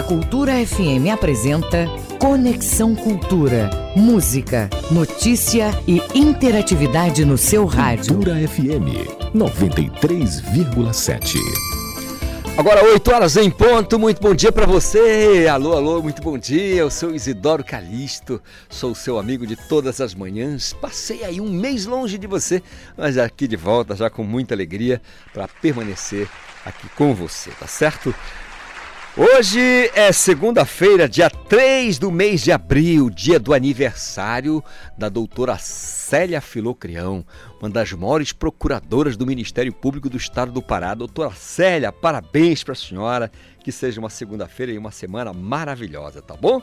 A Cultura FM apresenta Conexão Cultura. Música, notícia e interatividade no seu rádio. Cultura FM 93,7. Agora 8 horas em ponto, muito bom dia para você. Alô, alô, muito bom dia. Eu sou Isidoro Calixto, sou seu amigo de todas as manhãs. Passei aí um mês longe de você, mas aqui de volta já com muita alegria para permanecer aqui com você, tá certo? Hoje é segunda-feira, dia 3 do mês de abril, dia do aniversário da doutora Célia Filocrião, uma das maiores procuradoras do Ministério Público do Estado do Pará. Doutora Célia, parabéns para a senhora, que seja uma segunda-feira e uma semana maravilhosa, tá bom?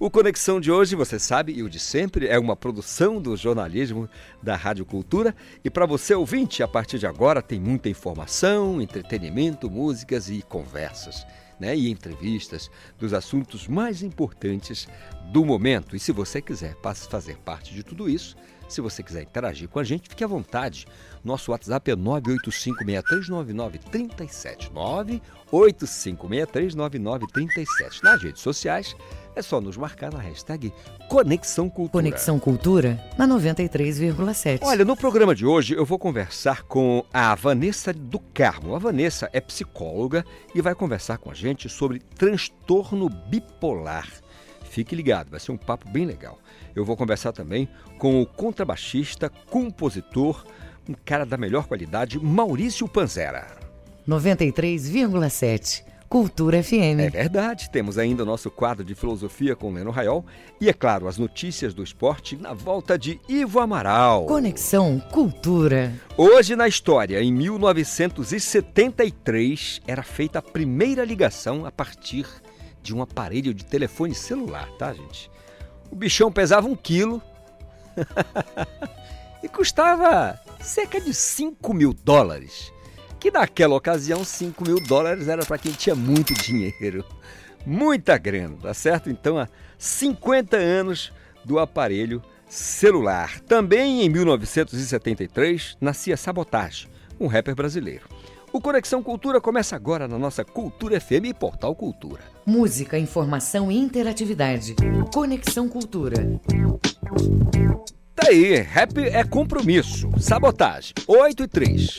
O Conexão de hoje, você sabe, e o de sempre, é uma produção do jornalismo da Rádio Cultura. E para você ouvinte, a partir de agora tem muita informação, entretenimento, músicas e conversas né, e entrevistas dos assuntos mais importantes do momento. E se você quiser fazer parte de tudo isso, se você quiser interagir com a gente, fique à vontade. Nosso WhatsApp é 985639937. 985639937. Nas redes sociais, é só nos marcar na hashtag Conexão Cultura. Conexão Cultura na 93,7. Olha, no programa de hoje eu vou conversar com a Vanessa do Carmo. A Vanessa é psicóloga e vai conversar com a gente sobre transtorno bipolar. Fique ligado, vai ser um papo bem legal. Eu vou conversar também com o contrabaixista, compositor, um cara da melhor qualidade, Maurício Panzera. 93,7. Cultura FM. É verdade, temos ainda o nosso quadro de filosofia com Leno Raiol e, é claro, as notícias do esporte na volta de Ivo Amaral. Conexão Cultura. Hoje na história, em 1973, era feita a primeira ligação a partir de um aparelho de telefone celular, tá, gente? O bichão pesava um quilo e custava cerca de 5 mil dólares que naquela ocasião 5 mil dólares era para quem tinha muito dinheiro, muita grana, tá certo? Então, há 50 anos do aparelho celular. Também em 1973 nascia Sabotage, um rapper brasileiro. O Conexão Cultura começa agora na nossa Cultura FM e Portal Cultura. Música, informação e interatividade. Conexão Cultura. Tá aí, rap é compromisso. Sabotagem, 8 e 3.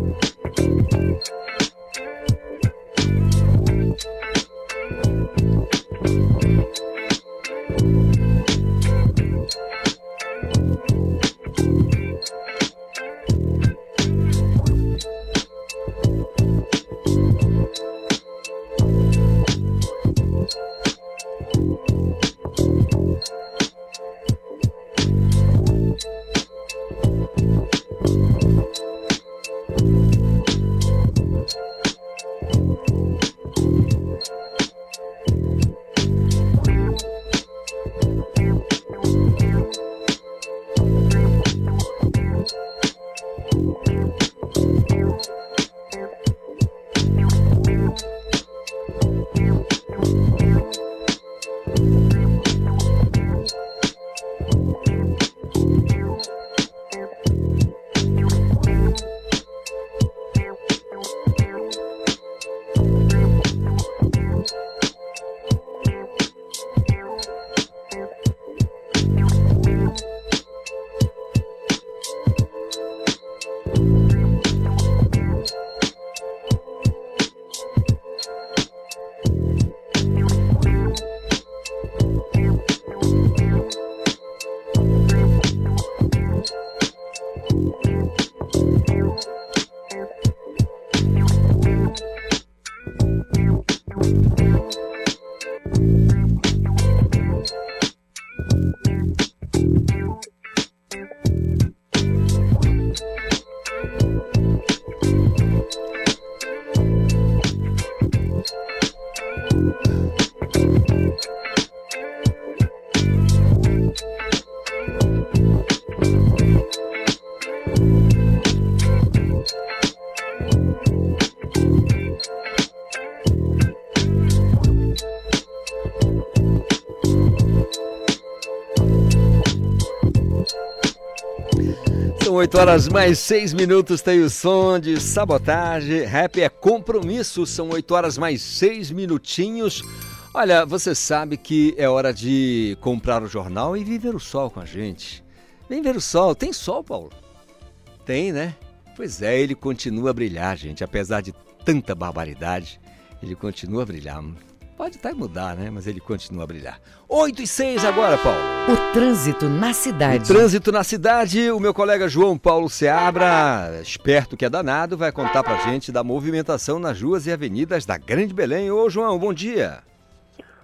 8 horas mais 6 minutos tem o som de sabotagem. Rap é compromisso, são 8 horas mais 6 minutinhos. Olha, você sabe que é hora de comprar o jornal e viver o sol com a gente. Vem ver o sol. Tem sol, Paulo? Tem, né? Pois é, ele continua a brilhar, gente. Apesar de tanta barbaridade, ele continua a brilhar. Pode até mudar, né? Mas ele continua a brilhar. 8 e 6 agora, Paulo. O trânsito na cidade. O trânsito na cidade, o meu colega João Paulo Seabra, esperto que é danado, vai contar pra gente da movimentação nas ruas e avenidas da Grande Belém. Ô, João, bom dia.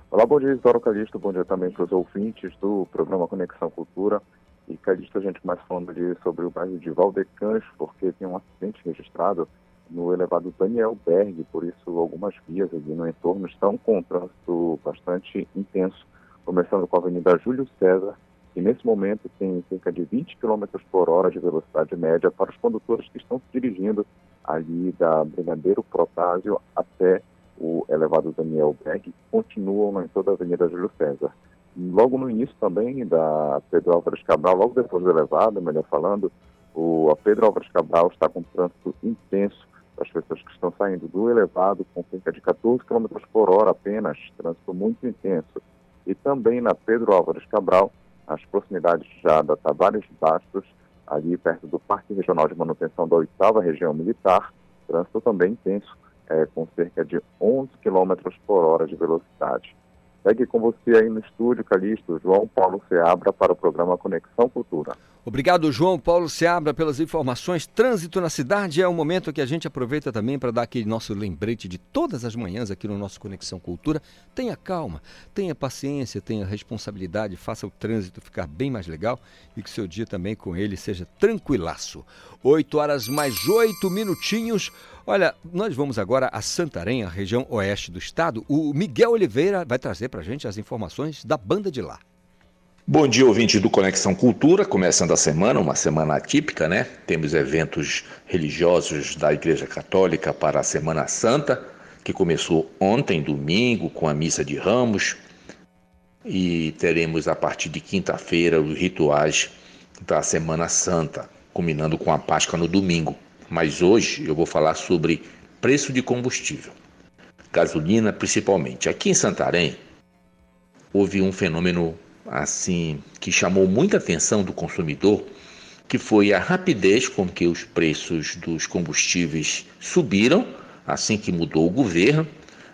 Olá, bom dia, Isidoro Calixto. Bom dia também para os ouvintes do programa Conexão Cultura. E Calixto, a gente mais falando ali sobre o bairro de Valdecães, porque tem um acidente registrado no elevado Daniel Berg, por isso algumas vias ali no entorno estão com um trânsito bastante intenso, começando com a Avenida Júlio César, que nesse momento tem cerca de 20 km por hora de velocidade média para os condutores que estão se dirigindo ali da Brigadeiro Protásio até o elevado Daniel Berg, continuam em toda a Avenida Júlio César. Logo no início também da Pedro Álvares Cabral, logo depois do elevado, melhor falando, o, a Pedro Álvares Cabral está com trânsito intenso as pessoas que estão saindo do elevado com cerca de 14 km por hora apenas, trânsito muito intenso. E também na Pedro Álvares Cabral, as proximidades já da Tavares Bastos, ali perto do Parque Regional de Manutenção da Oitava Região Militar, trânsito também intenso, é, com cerca de 11 km por hora de velocidade. Segue com você aí no estúdio, Calixto, João Paulo Seabra, para o programa Conexão Cultura. Obrigado, João Paulo Seabra, pelas informações. Trânsito na cidade é o momento que a gente aproveita também para dar aquele nosso lembrete de todas as manhãs aqui no nosso Conexão Cultura. Tenha calma, tenha paciência, tenha responsabilidade, faça o trânsito ficar bem mais legal e que seu dia também com ele seja tranquilaço. 8 horas mais 8 minutinhos. Olha, nós vamos agora a Santarém, a região oeste do estado. O Miguel Oliveira vai trazer para a gente as informações da banda de lá. Bom dia, ouvinte do Conexão Cultura. Começando a semana, uma semana atípica, né? Temos eventos religiosos da Igreja Católica para a Semana Santa, que começou ontem, domingo, com a missa de Ramos. E teremos a partir de quinta-feira os rituais da Semana Santa, culminando com a Páscoa no domingo. Mas hoje eu vou falar sobre preço de combustível, gasolina principalmente. Aqui em Santarém houve um fenômeno assim que chamou muita atenção do consumidor, que foi a rapidez com que os preços dos combustíveis subiram assim que mudou o governo.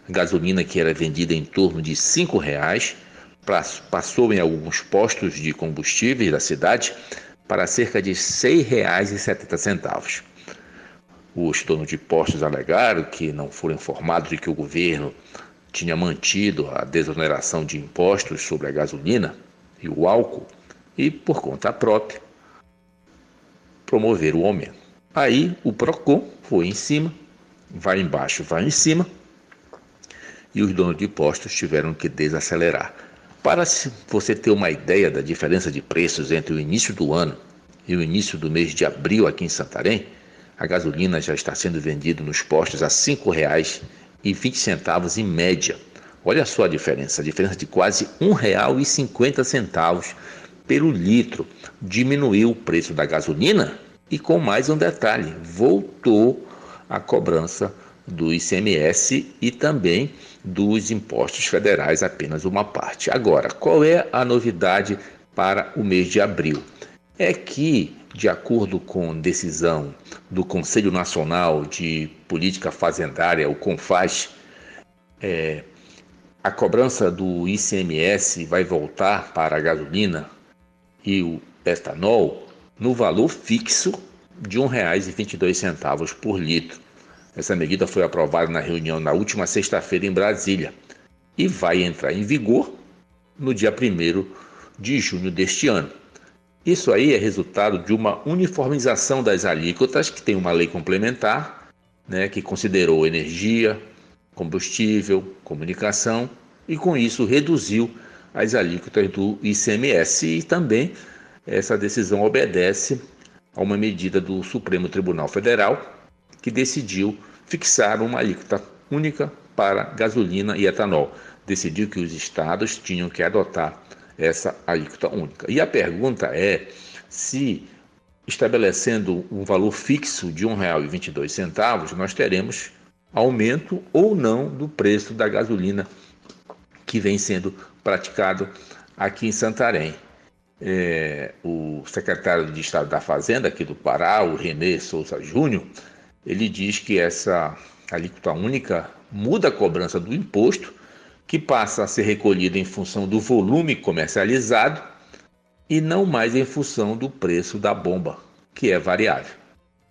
A gasolina que era vendida em torno de R$ reais passou em alguns postos de combustíveis da cidade para cerca de R$ 6,70. Os donos de postos alegaram que não foram informados de que o governo tinha mantido a desoneração de impostos sobre a gasolina e o álcool e, por conta própria, promover o aumento. Aí o PROCON foi em cima, vai embaixo, vai em cima, e os donos de postos tiveram que desacelerar. Para você ter uma ideia da diferença de preços entre o início do ano e o início do mês de abril aqui em Santarém, a gasolina já está sendo vendida nos postos a R$ 5,20 em média. Olha só a diferença, a diferença de quase R$ 1,50 pelo litro. Diminuiu o preço da gasolina e com mais um detalhe, voltou a cobrança do ICMS e também dos impostos federais, apenas uma parte. Agora, qual é a novidade para o mês de abril? É que, de acordo com decisão do Conselho Nacional de Política Fazendária, o CONFAS, é, a cobrança do ICMS vai voltar para a gasolina e o etanol no valor fixo de R$ 1,22 por litro. Essa medida foi aprovada na reunião na última sexta-feira em Brasília e vai entrar em vigor no dia 1 de junho deste ano. Isso aí é resultado de uma uniformização das alíquotas, que tem uma lei complementar, né, que considerou energia, combustível, comunicação e com isso reduziu as alíquotas do ICMS e também essa decisão obedece a uma medida do Supremo Tribunal Federal que decidiu fixar uma alíquota única para gasolina e etanol. Decidiu que os estados tinham que adotar essa alíquota única. E a pergunta é se estabelecendo um valor fixo de R$ 1,22, nós teremos aumento ou não do preço da gasolina que vem sendo praticado aqui em Santarém. É, o secretário de Estado da Fazenda aqui do Pará, o Renê Souza Júnior, ele diz que essa alíquota única muda a cobrança do imposto, que passa a ser recolhido em função do volume comercializado e não mais em função do preço da bomba, que é variável.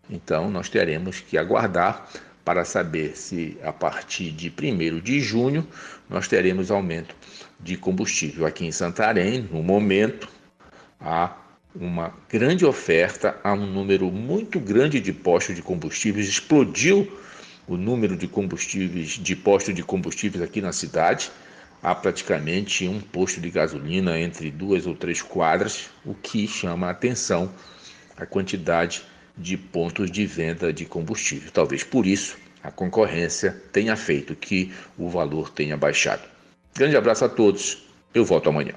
Então, nós teremos que aguardar para saber se a partir de 1 de junho nós teremos aumento de combustível. Aqui em Santarém, no momento, há uma grande oferta, há um número muito grande de postos de combustíveis, explodiu o número de combustíveis, de postos de combustíveis aqui na cidade. Há praticamente um posto de gasolina entre duas ou três quadras, o que chama a atenção a quantidade de pontos de venda de combustível. Talvez por isso a concorrência tenha feito que o valor tenha baixado. Grande abraço a todos. Eu volto amanhã.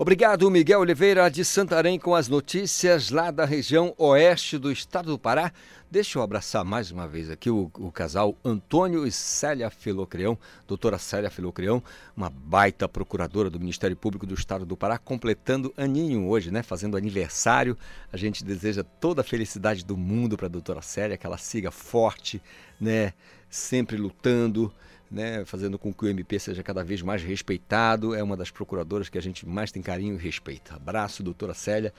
Obrigado, Miguel Oliveira de Santarém, com as notícias lá da região oeste do estado do Pará. Deixa eu abraçar mais uma vez aqui o, o casal Antônio e Célia Filocreão, doutora Célia Filocreão, uma baita procuradora do Ministério Público do Estado do Pará, completando aninho hoje, né? Fazendo aniversário. A gente deseja toda a felicidade do mundo para a doutora Célia, que ela siga forte, né? Sempre lutando né, fazendo com que o MP seja cada vez mais respeitado. É uma das procuradoras que a gente mais tem carinho e respeito. Abraço, doutora Célia.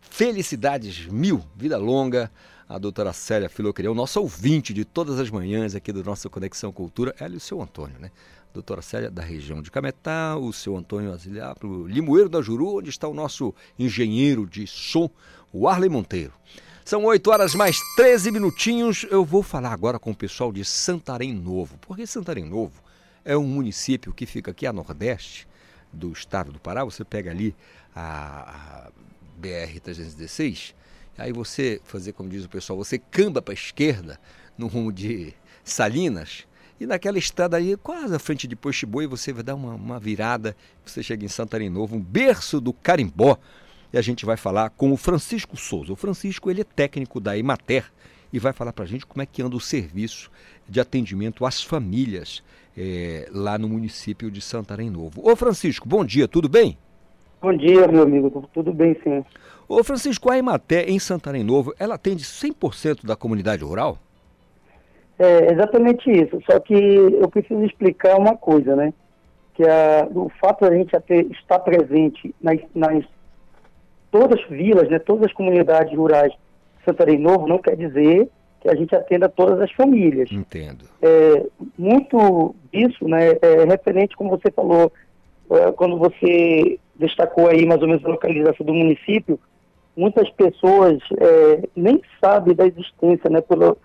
Felicidades mil, vida longa. A doutora Célia Filocrião, nossa ouvinte de todas as manhãs aqui do nosso Conexão Cultura, ela e o seu Antônio, né? Doutora Célia, da região de Cametá, o seu Antônio Aziliapro, Limoeiro da Juru, onde está o nosso engenheiro de som, o Arley Monteiro. São 8 horas mais 13 minutinhos. Eu vou falar agora com o pessoal de Santarém Novo, porque Santarém Novo é um município que fica aqui a nordeste do estado do Pará. Você pega ali a, a BR-316, aí você, fazer como diz o pessoal, você camba para a esquerda no rumo de Salinas, e naquela estrada aí, quase à frente de Poxiboi, você vai dar uma, uma virada, você chega em Santarém Novo, um berço do carimbó e a gente vai falar com o Francisco Souza. O Francisco ele é técnico da Emater e vai falar para a gente como é que anda o serviço de atendimento às famílias é, lá no município de Santarém Novo. Ô Francisco, bom dia, tudo bem? Bom dia, meu amigo, tudo bem sim. Ô Francisco, a Emater em Santarém Novo, ela atende 100% da comunidade rural? É exatamente isso, só que eu preciso explicar uma coisa, né? Que a, o fato de a gente estar presente nas, nas todas as vilas, né, todas as comunidades rurais de Santarém Novo, não quer dizer que a gente atenda todas as famílias. Entendo. É, muito disso né, é referente, como você falou, é, quando você destacou aí mais ou menos a localização do município, muitas pessoas é, nem sabem da existência, né, pelo,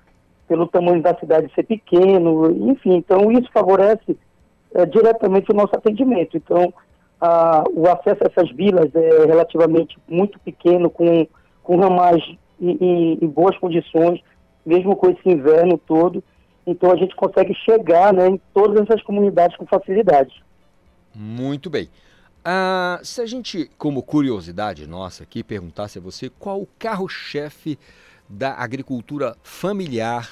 pelo tamanho da cidade ser pequeno, enfim, então isso favorece é, diretamente o nosso atendimento. Então, ah, o acesso a essas vilas é relativamente muito pequeno, com, com ramais em, em, em, boas condições, mesmo com esse inverno todo. Então a gente consegue chegar né, em todas essas comunidades com facilidade. Muito bem. Ah, se a gente, como curiosidade nossa aqui, perguntasse a você qual o carro-chefe da agricultura familiar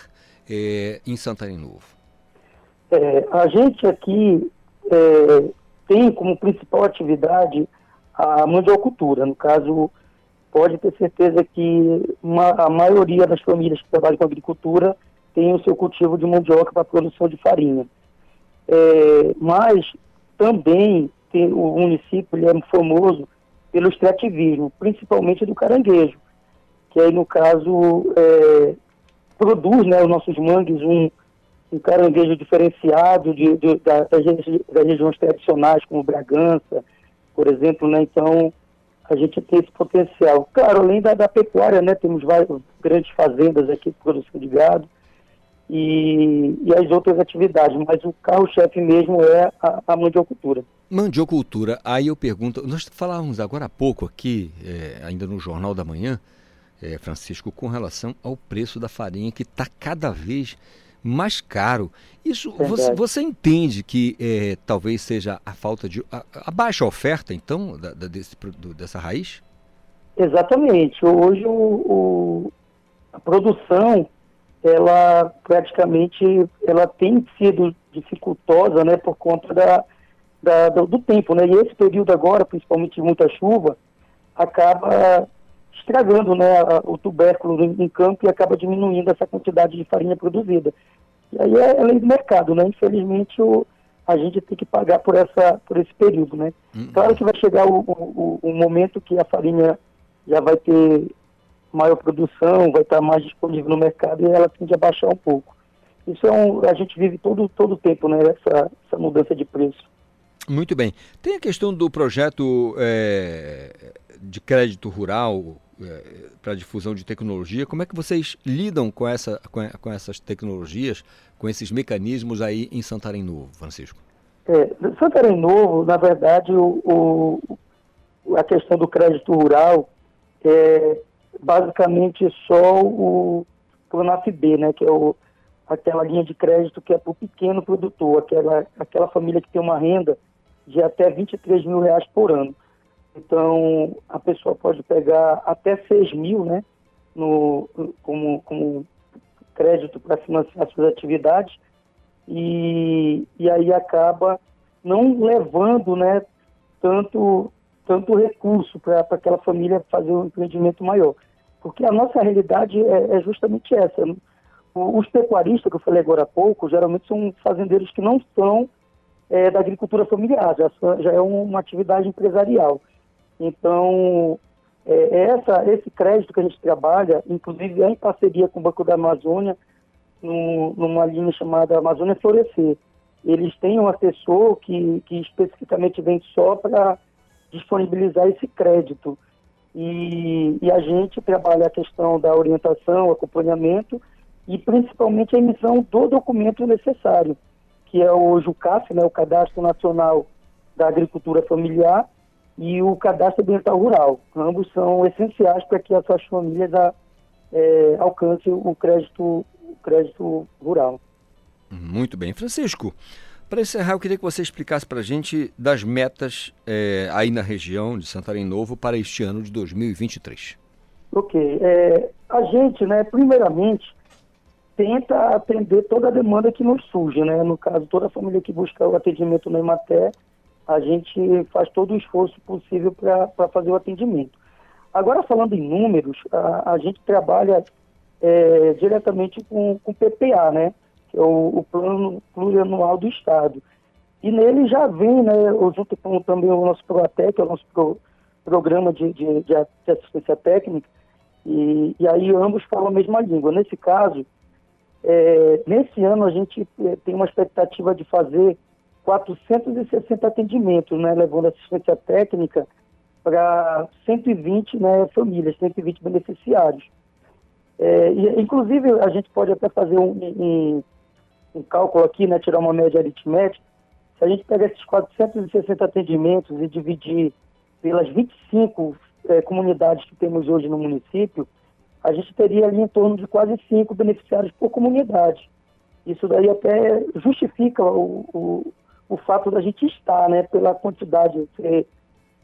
é, em Santana Novo? É, a gente aqui é, tem como principal atividade a mandiocultura. No caso, pode ter certeza que uma, a maioria das famílias que trabalham com agricultura tem o seu cultivo de mandioca para produção de farinha. É, mas também tem, o município é famoso pelo extrativismo, principalmente do caranguejo, que aí no caso é, produz né, os nossos mangues um, um caranguejo diferenciado de, de, das, das, regiões tradicionais, como Bragança, por exemplo, né? Então, a gente tem esse potencial. Claro, além da, da pecuária, né? Temos várias grandes fazendas aqui de produção de gado e, e as outras atividades, mas o carro-chefe mesmo é a, a mandiocultura. Mandiocultura, aí eu pergunto, nós falávamos agora há pouco aqui, é, ainda no Jornal da Manhã, é, Francisco, com relação ao preço da farinha que está cada vez mais caro. Isso você, você, entende que é, talvez seja a falta de. a, a baixa oferta, então, da, da, desse, do, dessa raiz? Exatamente. Hoje o, o, a produção, ela praticamente, ela tem sido dificultosa, né, por conta da, da do, do, tempo, né, e esse período agora, principalmente de muita chuva, acaba estragando, né, o tubérculo em, campo e acaba diminuindo essa quantidade de farinha produzida. E aí é, é lei do mercado, né, infelizmente o, a gente tem que pagar por, essa, por esse período, né. Uhum. Claro que vai chegar o, o, o momento que a farinha já vai ter maior produção, vai estar mais disponível no mercado e ela tende a baixar um pouco. Isso é um, a gente vive todo todo tempo, né? Essa, essa mudança de preço. Muito bem. Tem a questão do projeto é, de crédito rural é, para difusão de tecnologia. Como é que vocês lidam com, essa, com, com, essas tecnologias, com esses mecanismos aí em Santarém Novo, Francisco? É, Santarém Novo, na verdade, o, o, a questão do crédito rural é basicamente só o Pronaf B, né, que é o, aquela linha de crédito que é para o pequeno produtor, aquela, aquela família que tem uma renda de até 23 mil reais por ano. Então, a pessoa pode pegar até 6 mil, né, no, como, como crédito para financiar suas atividades, e, e aí acaba não levando, né, tanto tanto recurso para aquela família fazer um empreendimento maior. Porque a nossa realidade é, é justamente essa. Os pecuaristas, que eu falei agora há pouco, geralmente são fazendeiros que não são é, da agricultura familiar, já, já, é uma atividade empresarial. Então, é, essa, esse crédito que a gente trabalha, inclusive é em parceria com o Banco da Amazônia, no, numa linha chamada Amazônia Florescer. Eles têm um assessor que, que especificamente vem só para disponibilizar esse crédito. E, e, a gente trabalha a questão da orientação, acompanhamento e principalmente a emissão do documento necessário, que é o JUCAF, né, o Cadastro Nacional da Agricultura Familiar, e o Cadastro Ambiental Rural. Ambos são essenciais para que as suas famílias a, é, alcancem o crédito, o crédito rural. Muito bem. Francisco, para encerrar, eu queria que você explicasse para a gente das metas é, aí na região de Santarém Novo para este ano de 2023. Ok. É, a gente, né, primeiramente, tenta atender toda a demanda que nos surge, né? No caso, toda a família que busca o atendimento no Ematé, a gente faz todo o esforço possível para fazer o atendimento. Agora, falando em números, a, a gente trabalha é, diretamente com, com PPA, né? que é o, o Plano Plurianual do Estado. E nele já vem, né, junto com também o nosso PROATEC, é o nosso pro, programa de, de, de, assistência técnica, e, e, aí ambos falam a mesma língua. Nesse caso, é, nesse ano a gente é, tem uma expectativa de fazer 460 atendimentos, né, levando assistência técnica para 120 né, famílias, 120 beneficiários. É, e, inclusive, a gente pode até fazer um, um, um cálculo aqui, né, tirar uma média aritmética, se a gente pegar esses 460 atendimentos e dividir pelas 25 é, comunidades que temos hoje no município, a gente teria ali em torno de quase 5 beneficiários por comunidade. Isso daí até justifica o, o, o fato da gente estar, né, pela quantidade ser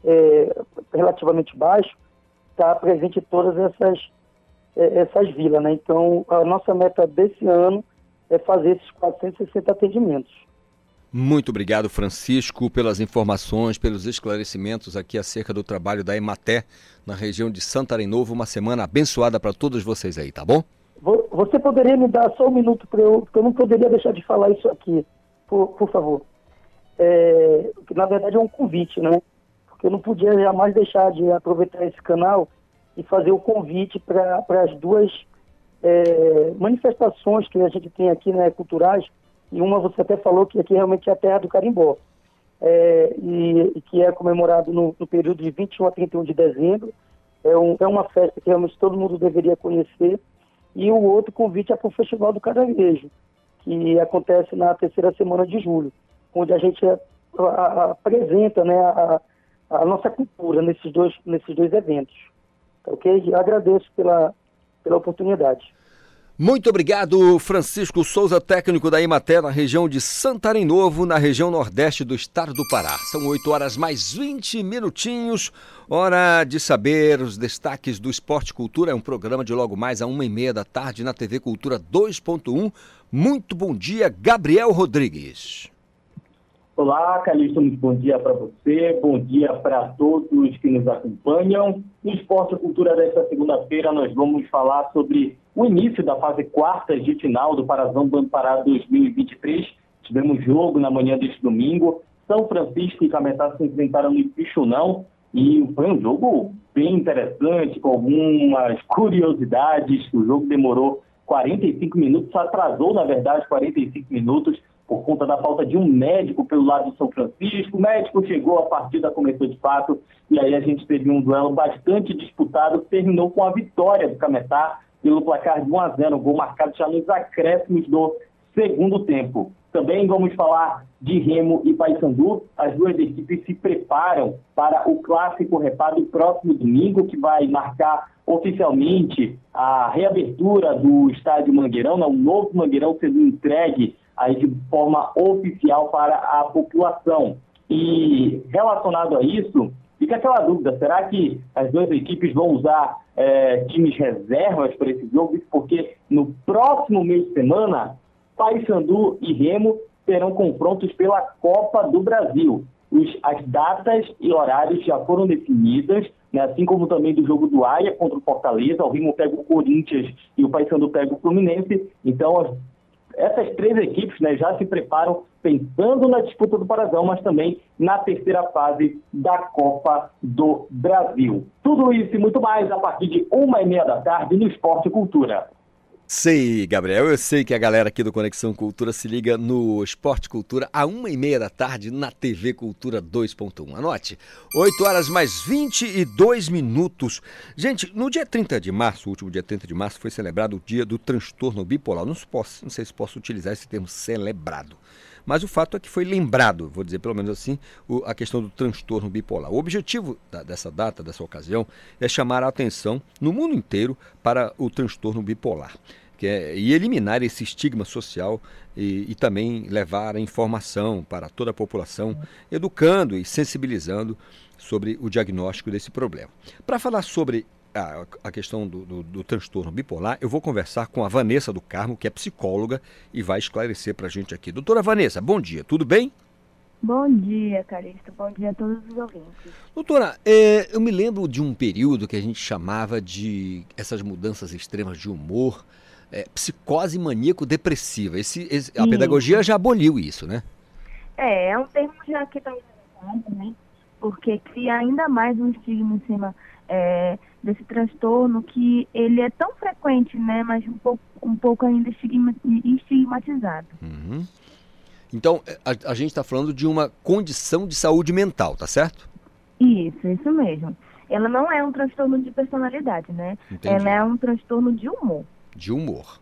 é, relativamente baixo, estar tá presente em todas essas, é, essas vilas. Né? Então, a nossa meta desse ano é fazer esses 460 atendimentos. Muito obrigado, Francisco, pelas informações, pelos esclarecimentos aqui acerca do trabalho da Ematé na região de Santarém Novo. Uma semana abençoada para todos vocês aí, tá bom? Você poderia me dar só um minuto para eu, porque eu não poderia deixar de falar isso aqui, por, por favor. É, que na verdade é um convite, né? Porque eu não podia jamais deixar de aproveitar esse canal e fazer o convite para as duas é, manifestações que a gente tem aqui, né, culturais, e uma você até falou que aqui realmente é a terra do carimbó, é, e, e, que é comemorado no, no, período de 21 a 31 de dezembro. É, um, é uma festa que realmente todo mundo deveria conhecer. E o outro convite é para o Festival do Caranguejo, que acontece na terceira semana de julho, onde a gente a, a, apresenta né, a, a, nossa cultura nesses dois, nesses dois eventos. Ok? agradeço pela, pela oportunidade. Muito obrigado, Francisco Souza, técnico da Imaté, na região de Santarém Novo, na região nordeste do estado do Pará. São 8 horas mais 20 minutinhos. Hora de saber os destaques do Esporte Cultura. É um programa de logo mais a uma e meia da tarde na TV Cultura 2.1. Muito bom dia, Gabriel Rodrigues. Olá, Calixto, muito bom dia para você, bom dia para todos que nos acompanham. No Esporte Cultura desta segunda-feira, nós vamos falar sobre o início da fase quarta de final do Parazão do Pará 2023. Tivemos jogo na manhã deste domingo. São Francisco e Cametá se enfrentaram no Pichunão e foi um jogo bem interessante, com algumas curiosidades. O jogo demorou 45 minutos, atrasou, na verdade, 45 minutos por conta da falta de um médico pelo lado do São Francisco. O médico chegou, a partida começou de fato, e aí a gente teve um duelo bastante disputado, que terminou com a vitória do Cametá pelo placar de 1 a 0, um gol marcado já nos acréscimos do segundo tempo. Também vamos falar de Remo e Paysandu. As duas equipes se preparam para o clássico reparo próximo domingo, que vai marcar oficialmente a reabertura do estádio Mangueirão, né? um novo Mangueirão sendo entregue aí de forma oficial para a população. E relacionado a isso, fica aquela dúvida: será que as duas equipes vão usar é, times reservas para esse jogo? Porque no próximo mês de semana, Paysandu e Remo terão confrontos pela Copa do Brasil. Os, as datas e horários já foram definidas, né, assim como também do jogo do Aia contra o Fortaleza. O Remo pega o Corinthians e o Paysandu pega o Fluminense. Então, essas três equipes né, já se preparam pensando na disputa do Parazão, mas também na terceira fase da Copa do Brasil. Tudo isso e muito mais a partir de uma e meia da tarde no Esporte e Cultura. Sei, Gabriel, eu sei que a galera aqui do Conexão Cultura se liga no Esporte Cultura a uma e meia da tarde na TV Cultura 2.1. Anote, 8 horas mais 22 minutos. Gente, no dia 30 de março, o último dia 30 de março, foi celebrado o dia do transtorno bipolar. Não, posso, não sei se posso utilizar esse termo celebrado. Mas o fato é que foi lembrado, vou dizer pelo menos assim, o, a questão do transtorno bipolar. O objetivo da, dessa data, dessa ocasião, é chamar a atenção no mundo inteiro para o transtorno bipolar. Que é, e eliminar esse estigma social e, e também levar a informação para toda a população, educando e sensibilizando sobre o diagnóstico desse problema. Para falar sobre a, a questão do, do, do, transtorno bipolar, eu vou conversar com a Vanessa do Carmo, que é psicóloga, e vai esclarecer para a gente aqui. Doutora Vanessa, bom dia, tudo bem? Bom dia, Caristo. Bom dia a todos os ouvintes. Doutora, é, eu me lembro de um período que a gente chamava de essas mudanças extremas de humor, é, psicose maníaco-depressiva. Esse, esse, a pedagogia já aboliu isso, né? É, é um termo já que está né? Porque cria ainda mais um estigma em cima é, desse transtorno que ele é tão frequente, né, mas um pouco, um pouco ainda estigmatizado. Uhum. Então, é, a, a gente está falando de uma condição de saúde mental, tá certo? Isso, isso mesmo. Ela não é um transtorno de personalidade, né? Entendi. Ela é um transtorno de humor. De humor.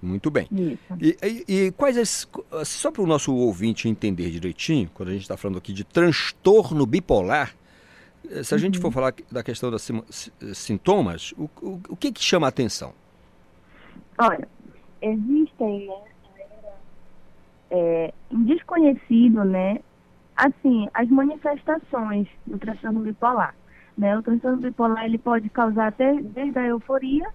Muito bem. E, e, e quais as. Só para o nosso ouvinte entender direitinho, quando a gente está falando aqui de transtorno bipolar, se a gente for uhum. falar da questão dos sintomas, o, o, o que, que chama a atenção? Olha, existem, né, é, desconhecido, né, assim, as manifestações do transtorno bipolar. Né? O transtorno bipolar ele pode causar até desde a euforia,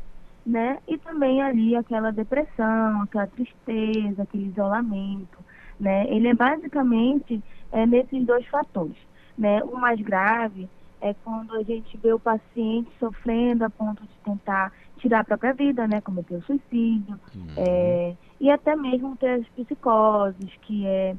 né, e também ali aquela depressão, aquela tristeza, aquele isolamento, né? Ele é basicamente é, nesses dois fatores, né? O mais grave é quando a gente vê o paciente sofrendo a ponto de tentar tirar a própria vida, né, cometer o suicídio, uhum. é, e até mesmo ter as psicoses, que é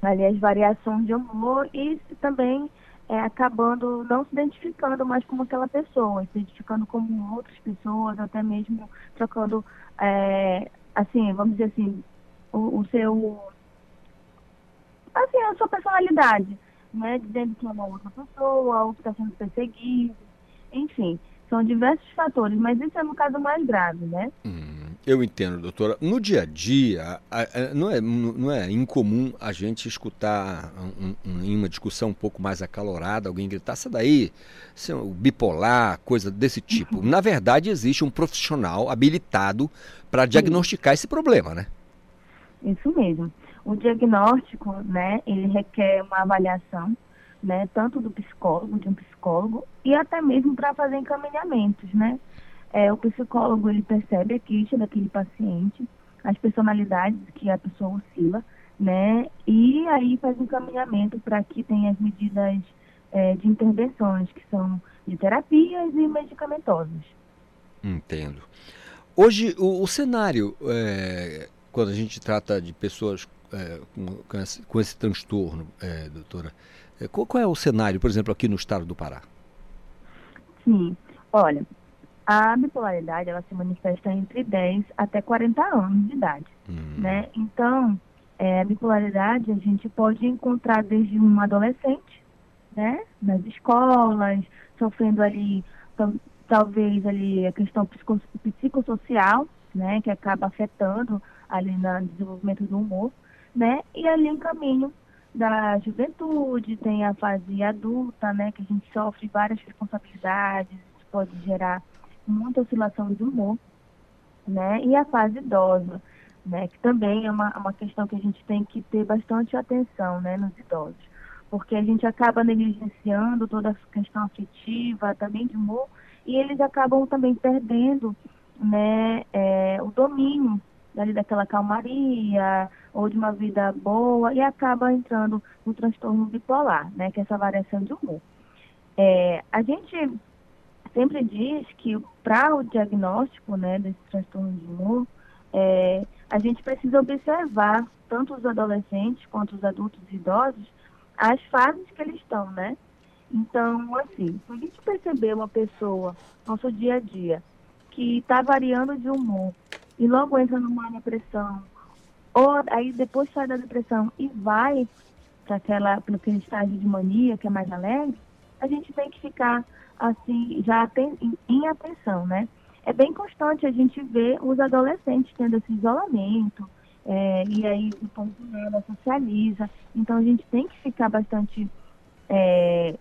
ali as variações de humor e também é, acabando não se identificando mais como aquela pessoa, se identificando como outras pessoas, até mesmo trocando, é, assim, vamos dizer assim, o, o seu, assim, a sua personalidade né, dizendo que é uma outra pessoa, ou que está sendo perseguido, enfim, são diversos fatores, mas isso é no caso mais grave, né? Hum. Eu entendo, doutora. No dia a dia, não é, não é incomum a gente escutar um, um, em uma discussão um pouco mais acalorada alguém gritar, sai daí, é bipolar, coisa desse tipo. Uhum. Na verdade, existe um profissional habilitado para diagnosticar esse problema, né? Isso mesmo. O diagnóstico, né, ele requer uma avaliação, né, tanto do psicólogo, de um psicólogo, e até mesmo para fazer encaminhamentos, né? É, o psicólogo ele percebe a queixa daquele paciente, as personalidades que a pessoa oscila, né? E aí faz um encaminhamento para que tenha as medidas é, de intervenções, que são de terapias e medicamentosas. Entendo. Hoje, o, o cenário, é, quando a gente trata de pessoas é, com, esse, com, esse, transtorno, é, doutora, é, qual, qual é o cenário, por exemplo, aqui no estado do Pará? Sim, olha, a bipolaridade ela se manifesta entre 10 até 40 anos de idade, hum. né? Então, a bipolaridade a gente pode encontrar desde um adolescente, né? Nas escolas, sofrendo ali, talvez ali a questão psico, psicossocial, né? Que acaba afetando ali no desenvolvimento do humor, né? E ali um caminho da juventude, tem a fase adulta, né? Que a gente sofre várias responsabilidades, pode gerar muita oscilação de humor, né? E a fase idosa, né? Que também é uma, uma questão que a gente tem que ter bastante atenção, né? Nos idosos, porque a gente acaba negligenciando toda a questão afetiva, também de humor, e eles acabam também perdendo, né? É, o domínio ali daquela calmaria ou de uma vida boa e acaba entrando no transtorno bipolar, né? Que é essa variação de humor. É, a gente sempre diz que para o diagnóstico né, desse transtorno de humor, é, a gente precisa observar, tanto os adolescentes quanto os adultos e idosos, as fases que eles estão, né? Então, assim, se a gente perceber uma pessoa, nosso dia a dia, que está variando de humor e logo entra numa depressão, ou aí depois sai da depressão e vai para aquela, para aquele estágio de mania que é mais alegre, a gente tem que ficar assim, já tem, em, em atenção, né? É bem constante a gente ver os adolescentes tendo esse isolamento, é, e aí o ponto nela socializa. Então a gente tem que ficar bastante é,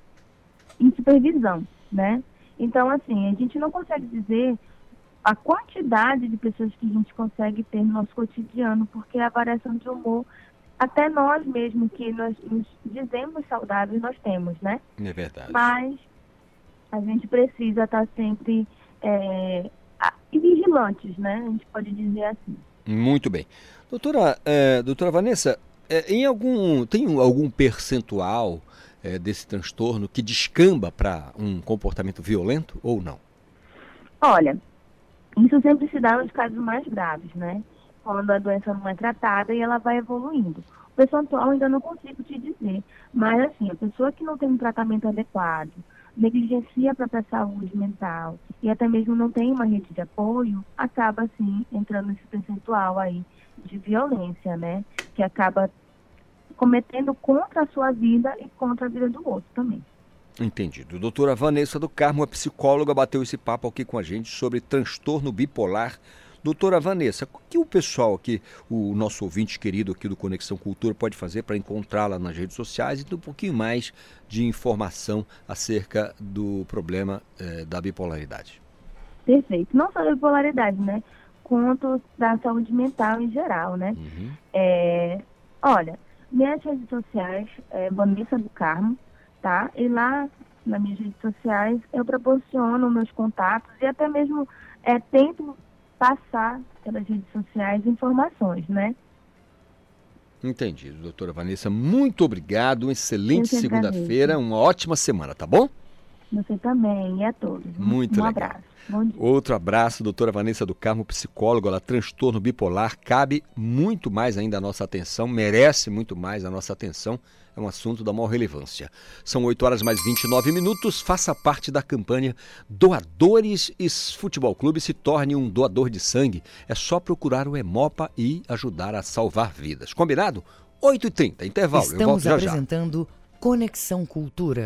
em supervisão, né? Então, assim, a gente não consegue dizer a quantidade de pessoas que a gente consegue ter no nosso cotidiano, porque a variação de humor, até nós mesmos que nós nos dizemos saudáveis, nós temos, né? É verdade. Mas a gente precisa estar sempre é, vigilantes, né? A gente pode dizer assim. Muito bem. Doutora, é, doutora Vanessa, é, em algum, tem algum percentual é, desse transtorno que descamba para um comportamento violento ou não? Olha, isso sempre se dá nos casos mais graves, né? Quando a doença não é tratada e ela vai evoluindo. O percentual ainda não consigo te dizer, mas assim, a pessoa que não tem um tratamento adequado, negligencia a própria saúde mental e até mesmo não tem uma rede de apoio, acaba assim entrando nesse percentual aí de violência, né? Que acaba cometendo contra a sua vida e contra a vida do outro também. Entendido. Doutora Vanessa do Carmo, a psicóloga, bateu esse papo aqui com a gente sobre transtorno bipolar Doutora Vanessa, o que o pessoal aqui, o nosso ouvinte querido aqui do Conexão Cultura, pode fazer para encontrá-la nas redes sociais e ter um pouquinho mais de informação acerca do problema eh, da bipolaridade? Perfeito. Não só da bipolaridade, né? Quanto da saúde mental em geral, né? Uhum. É, olha, minhas redes sociais é Vanessa do Carmo, tá? E lá nas minhas redes sociais eu proporciono meus contatos e até mesmo é, tento passar pelas redes sociais informações, né? Entendido, doutora Vanessa. Muito obrigado. Excelente segunda-feira, uma ótima semana, tá bom? Você também e a todos. Muito um legal. abraço. Outro abraço, doutora Vanessa do Carmo, psicóloga, ela transtorno bipolar, cabe muito mais ainda a nossa atenção, merece muito mais a nossa atenção, é um assunto da maior relevância. São 8 horas mais 29 minutos, faça parte da campanha Doadores e Futebol Clube se torne um doador de sangue. É só procurar o Hemopa e ajudar a salvar vidas. Combinado? 8h30, intervalo. Estamos apresentando já. Conexão Cultura.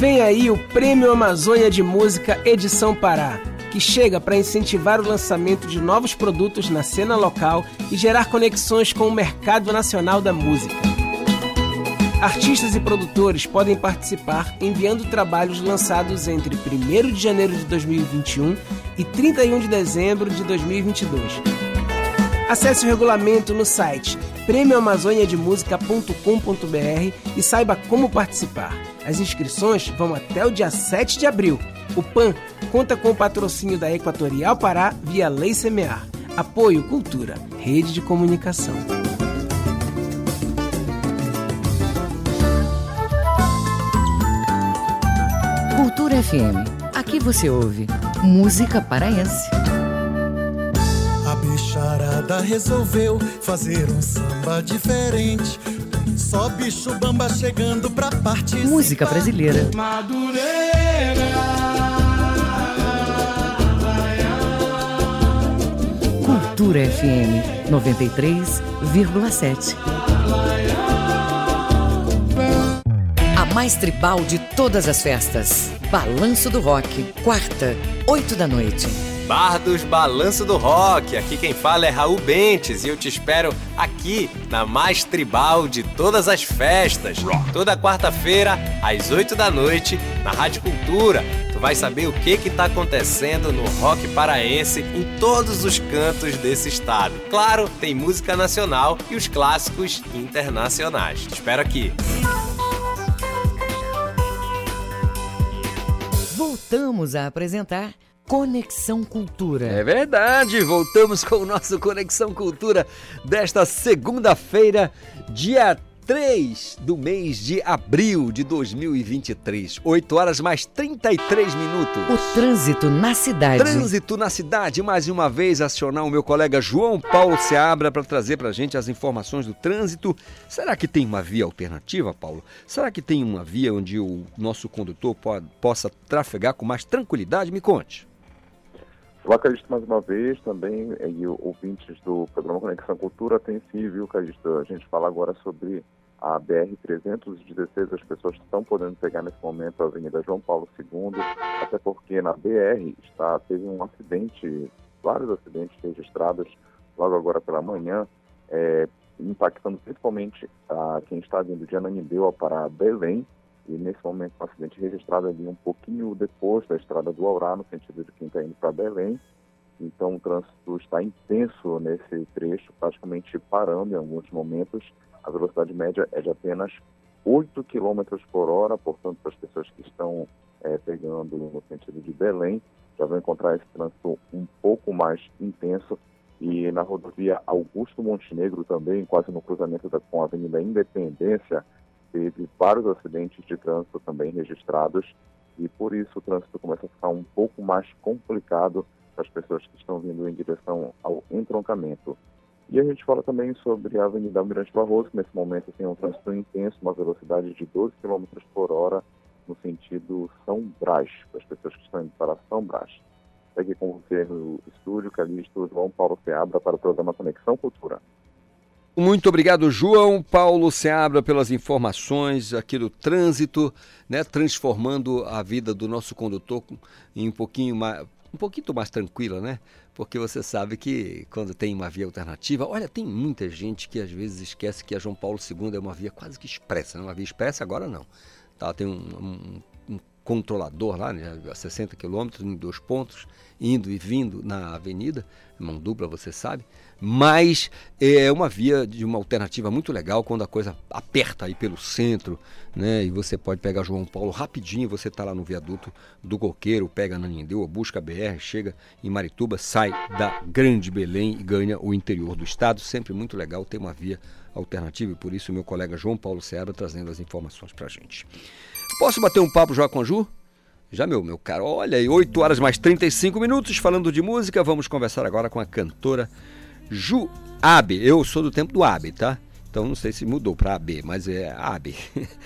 Vem aí o Prêmio Amazônia de Música Edição Pará, que chega para incentivar o lançamento de novos produtos na cena local e gerar conexões com o mercado nacional da música. Artistas e produtores podem participar enviando trabalhos lançados entre 1 de janeiro de 2021 e 31 de dezembro de 2022. Acesse o regulamento no site prêmioamazoniademusica.com.br e saiba como participar. As inscrições vão até o dia 7 de abril. O PAN conta com o patrocínio da Equatorial Pará via Lei Semear. Apoio Cultura, Rede de Comunicação. Cultura FM. Aqui você ouve música paraense. A bicharada resolveu fazer um samba diferente só bicho bamba chegando pra participar. Música brasileira. Madureira. Cultura FM 93,7. A mais tribal de todas as festas. Balanço do Rock, quarta, 8 da noite. Bar dos Balanço do Rock. Aqui quem fala é Raul Bentes e eu te espero aqui na mais tribal de todas as festas. Toda quarta-feira, às 8 da noite, na Rádio Cultura. Tu vai saber o que que tá acontecendo no rock paraense em todos os cantos desse estado. Claro, tem música nacional e os clássicos internacionais. Te espero aqui. Voltamos a apresentar Conexão Cultura. É verdade, voltamos com o nosso Conexão Cultura desta segunda-feira, dia 3 do mês de abril de 2023. 8 horas mais 33 minutos. O trânsito na cidade. Trânsito na cidade. Mais uma vez acionar o meu colega João Paulo Seabra para trazer para a gente as informações do trânsito. Será que tem uma via alternativa, Paulo? Será que tem uma via onde o nosso condutor possa trafegar com mais tranquilidade? Me conte. Olá, Calixto, mais uma vez, também, e ouvintes do programa Conexão Cultura, tem sim, viu, Calixto, a gente fala agora sobre a BR-316, as pessoas estão podendo pegar nesse momento a Avenida João Paulo II, até porque na BR está, teve um acidente, vários acidentes registrados logo agora pela manhã, é, impactando principalmente a quem está vindo de Ananindeua para Belém, e nesse momento um acidente registrado ali um pouquinho depois da estrada do Aurá, no sentido de quem está indo para Belém. Então o trânsito está intenso nesse trecho, praticamente parando em alguns momentos. A velocidade média é de apenas 8 km por hora, portanto, para as pessoas que estão é, pegando no sentido de Belém, já vão encontrar esse trânsito um pouco mais intenso. E na rodovia Augusto Montenegro também, quase no cruzamento da, com a Avenida Independência, teve vários acidentes de trânsito também registrados e por isso o trânsito começa a ficar um pouco mais complicado para as pessoas que estão vindo em direção ao entroncamento. E a gente fala também sobre a Avenida Almirante Barroso, que nesse momento tem um trânsito intenso, uma velocidade de 12 km por hora no sentido São Brás, para as pessoas que estão indo para São Brás. Aqui com você no estúdio, Calixto João Paulo Seabra, para o programa Conexão Cultura. Muito obrigado, João Paulo Seabra, pelas informações aqui do trânsito, né, transformando a vida do nosso condutor em um pouquinho mais, um pouquinho mais tranquila, né? Porque você sabe que quando tem uma via alternativa, olha, tem muita gente que às vezes esquece que a João Paulo II é uma via quase que expressa, né? uma via expressa agora não. Tá, tem um, um, controlador lá, né, a 60 quilômetros, em dois pontos, indo e vindo na avenida, mão dupla, você sabe, mas é uma via de uma alternativa muito legal quando a coisa aperta aí pelo centro, né? E você pode pegar João Paulo rapidinho, você está lá no viaduto do Coqueiro, pega na Nindeu, busca a BR, chega em Marituba, sai da Grande Belém e ganha o interior do estado. Sempre muito legal ter uma via alternativa e por isso meu colega João Paulo Seara trazendo as informações para a gente. Posso bater um papo já com a Ju? Já, meu, meu caro, olha aí, 8 horas mais 35 minutos falando de música. Vamos conversar agora com a cantora Ju Abe. Eu sou do tempo do Abe, tá? Então não sei se mudou para AB, mas é AB.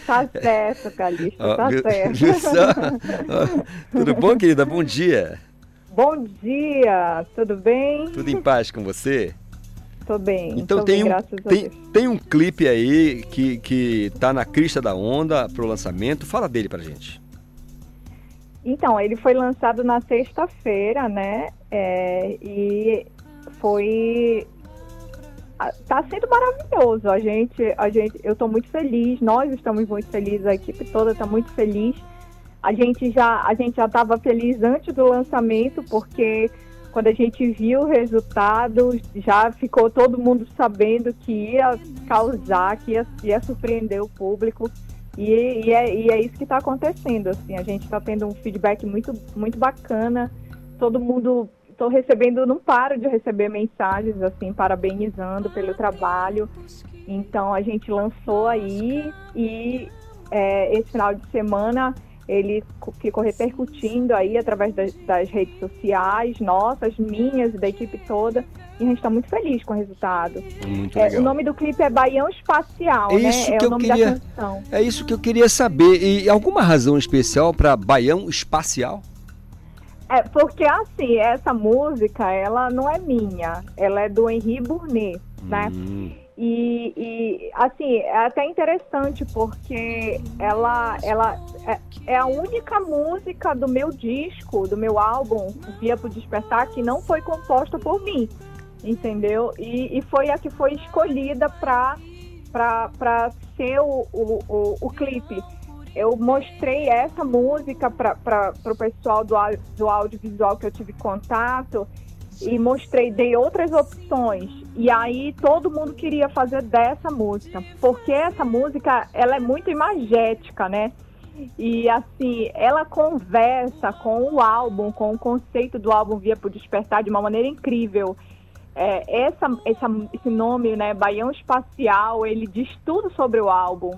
Tá certo, Calixto, tá viu- certo. Ó, Tudo bom, querida? Bom dia. Bom dia, tudo bem? Tudo em paz com você? Tô bem. Então tô tem bem, um, tem, tem um clipe aí que, que tá na crista da onda pro lançamento. Fala dele pra gente. Então, ele foi lançado na sexta-feira, né? É, e foi. Tá sendo maravilhoso. A gente, a gente, eu tô muito feliz. Nós estamos muito felizes. A equipe toda está muito feliz. A gente já, a gente já estava feliz antes do lançamento, porque quando a gente viu o resultado, já ficou todo mundo sabendo que ia causar, que ia, ia surpreender o público. E, e é, e é isso que está acontecendo. Assim, a gente está tendo um feedback muito, muito bacana. Todo mundo, estou recebendo, não paro de receber mensagens assim, parabenizando pelo trabalho. Então a gente lançou aí e é, esse final de semana ele co- ficou repercutindo aí através das, das redes sociais, nossas, minhas e da equipe toda. E a gente está muito feliz com o resultado. Muito É, legal. o nome do clipe é Baião Espacial, É né? isso é que o eu nome queria- da canção. É isso que eu queria saber. E alguma razão especial para Baião Espacial? É, porque assim, essa música, ela não é minha, ela é do Henri Bournet, né? Hum. E, e, assim, é até interessante porque ela, ela é, é a única música do meu disco, do meu álbum, Via pro Despertar, que não foi composta por mim, entendeu? E, e foi a que foi escolhida para ser o, o, o, o clipe. Eu mostrei essa música para o pessoal do, do audiovisual que eu tive contato e mostrei, dei outras opções. E aí todo mundo queria fazer dessa música, porque essa música ela é muito imagética, né? E assim, ela conversa com o álbum, com o conceito do álbum Via pro Despertar de uma maneira incrível. É, essa, essa, esse nome, né, Baião Espacial, ele diz tudo sobre o álbum.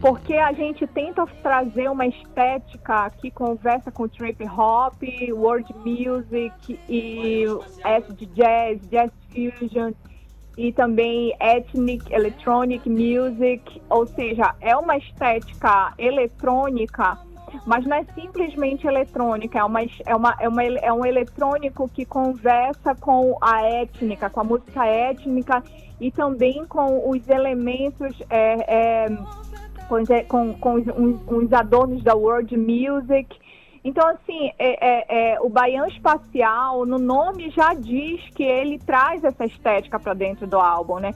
Porque a gente tenta trazer uma estética que conversa com trip hop, world music e acid jazz, jazz fusion e também ethnic electronic music, ou seja, é uma estética eletrônica, mas não é simplesmente eletrônica, é, uma, é, uma, é, uma, é um eletrônico que conversa com a étnica, com a música étnica e também com os elementos é, é, com, com, os, uns, adornos da world music. Então, assim, é, é- é, o Baião Espacial, no nome já diz que ele traz essa estética para dentro do álbum, né?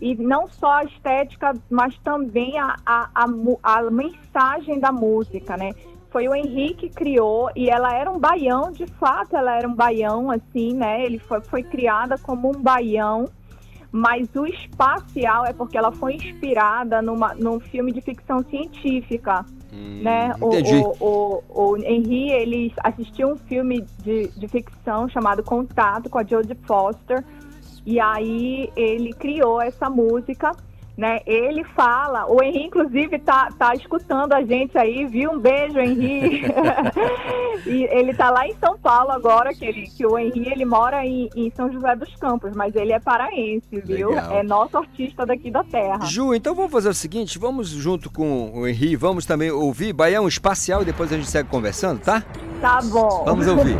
E não só a estética, mas também a, a, a, a mensagem da música, né? Foi o Henrique que criou e ela era um baião, de fato ela era um baião, assim, né? Ele foi, foi criada como um baião mas o espacial é porque ela foi inspirada numa, num filme de ficção científica, né? O, o, o, o Henry, ele assistiu um filme de, de ficção chamado Contato com a Jodie Foster e aí ele criou essa música, né? Ele fala, o Henry inclusive tá, tá escutando a gente aí, viu? Um beijo, Henry. e ele tá lá em São Paulo agora, que, ele, que o Henry ele mora em, em São José dos Campos, mas ele é paraense, viu? Legal. É nosso artista daqui da terra. Ju, então vamos fazer o seguinte, vamos junto com o Henri, vamos também ouvir Baião Espacial e depois a gente segue conversando, tá? Tá bom. Vamos ouvir.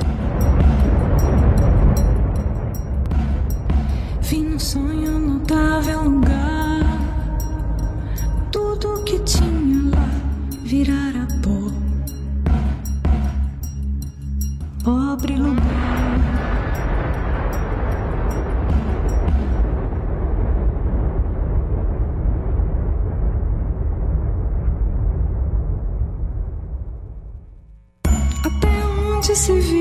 Vi num sonho notável lugar virar a pó. Pobre lugar. Até onde se via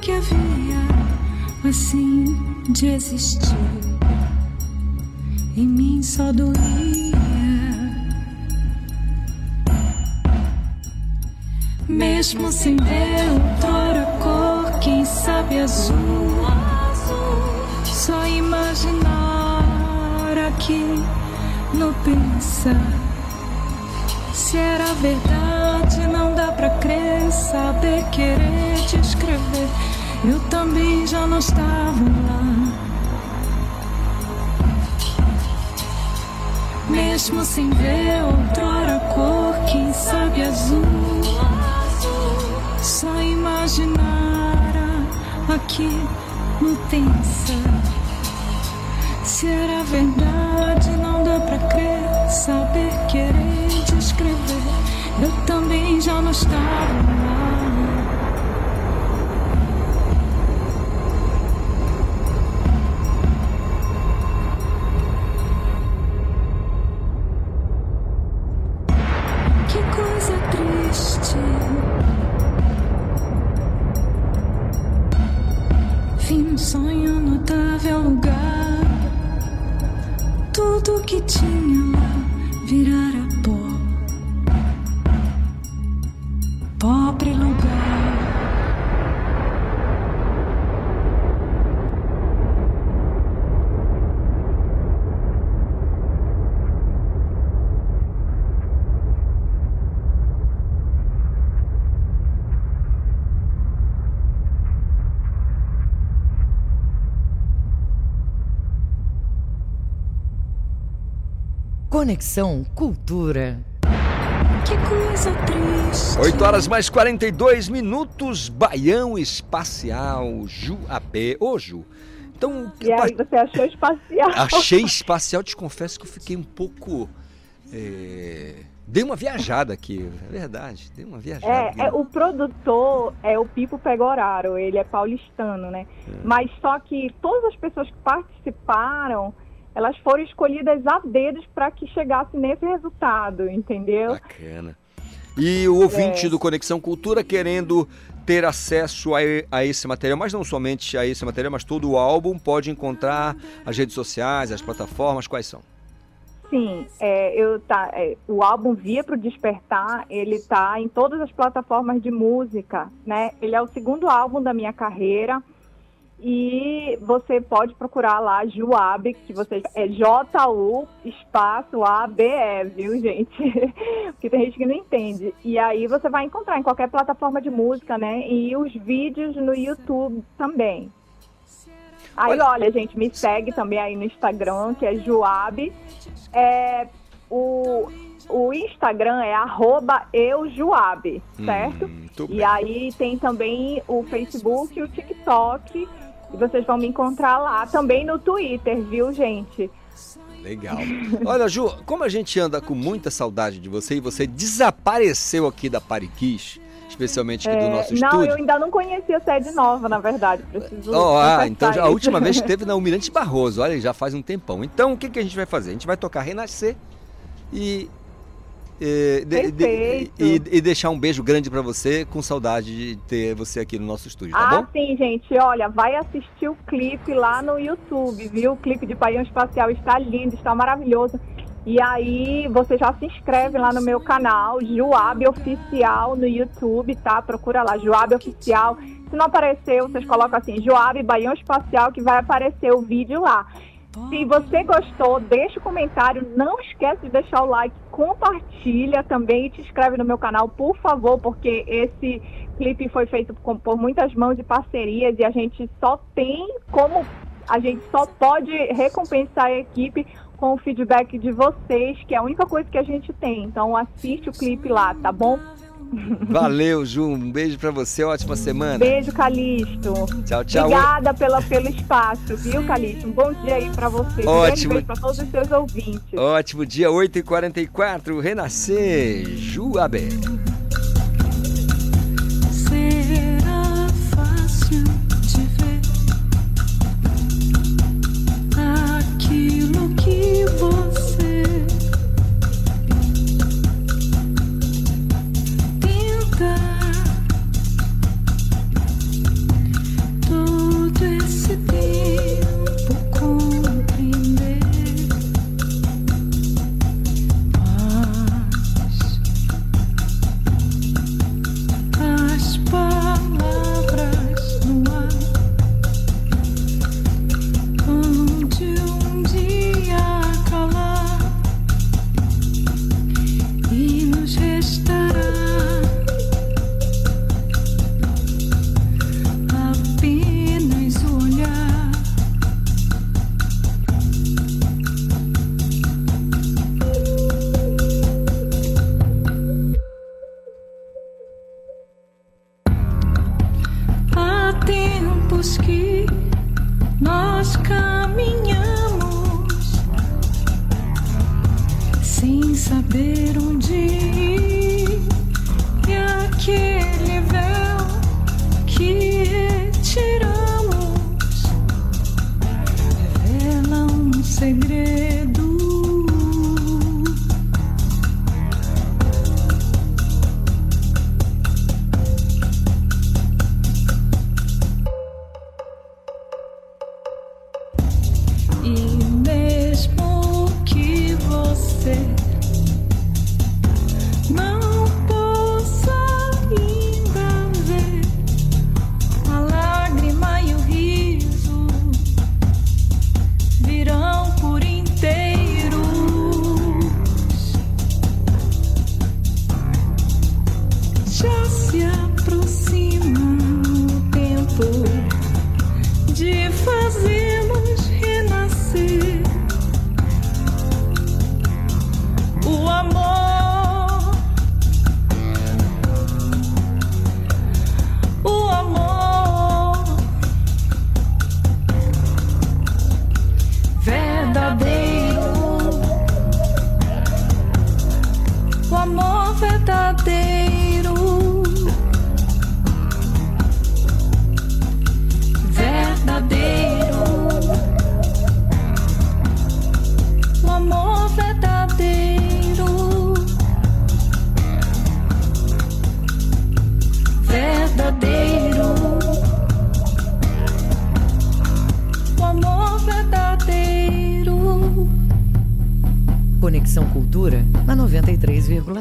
que havia assim de existir. Em mim só doía. Mesmo sem ver outrora cor quem sabe azul. Só imaginar aqui no pensar. Se era verdade, não dá pra crer, saber, querer, descrever. Eu também já não estava lá. Mesmo sem ver outrora cor, quem sabe azul. Só imaginar aqui no pensar. Se era verdade, não dá pra crer, saber, querer, descrever. Eu também já não estava lá. Conexão Cultura. Que coisa triste. 8 horas mais 42 minutos, Baião Espacial, Ju AP. Ô, Ju. Então, E aí, você achou espacial? achei espacial, te confesso que eu fiquei um pouco. é, Dei uma viajada aqui, é verdade, dei uma viajada. É, é, o produtor é o Pipo Pegoraro, ele é paulistano, né? É. Mas só que todas as pessoas que participaram, elas foram escolhidas a dedos para que chegasse nesse resultado, entendeu? Bacana. E o ouvinte É. do Conexão Cultura querendo ter acesso a, a esse material, mas não somente a esse material, mas todo o álbum, pode encontrar as redes sociais, as plataformas, quais são? Sim, é, eu tá, é, o álbum Via para o Despertar, ele tá em todas as plataformas de música, né? Ele é o segundo álbum da minha carreira e você pode procurar lá Juab, que você é J-U espaço A-B-E, viu, gente? Porque tem gente que não entende. E aí você vai encontrar em qualquer plataforma de música, né? E os vídeos no YouTube também. Aí, olha, gente, me segue também aí no Instagram, que é Juab. É, o, o Instagram é arroba eujuab, certo? muito e aí tem também o Facebook e o TikTok. E vocês vão me encontrar lá também no Twitter, viu, gente? Legal. Olha, Ju, como a gente anda com muita saudade de você e você desapareceu aqui da Pariquis, especialmente aqui do É, nosso não, estúdio. eu ainda não conhecia a sede nova, na verdade. Preciso Ó, ah, então já- a isso. última vez que teve na Almirante Barroso, olha, já faz um tempão. Então, o que, que a gente vai fazer? A gente vai tocar Renascer e. eh, de- e, e deixar um beijo grande pra você, com saudade de ter você aqui no nosso estúdio, tá Ah, bom? sim, gente. Olha, vai assistir o clipe lá no YouTube, viu? O clipe de Paião Espacial está lindo, está maravilhoso. E aí, você já se inscreve lá no meu canal, Juab Oficial no YouTube, tá? Procura lá, Juab Oficial. Se não apareceu, vocês colocam assim, Joab Baião Espacial, que vai aparecer o vídeo lá. Se você gostou, deixa o comentário, não esquece de deixar o like, compartilha também e te inscreve no meu canal, por favor, porque esse clipe foi feito por muitas mãos e parcerias e a gente só tem como, a gente só pode recompensar a equipe com o feedback de vocês, que é a única coisa que a gente tem. Então assiste o clipe lá, tá bom? Valeu, Ju. Um beijo pra você, ótima semana. Beijo, Calixto. Tchau, tchau. Obrigada pela, pelo espaço, viu, Calixto? Um bom dia aí pra você. Um grande Ótimo. beijo pra todos os seus ouvintes. Ótimo dia, 8h44, Renascer, Juabé. Será fácil de ver aquilo que você esse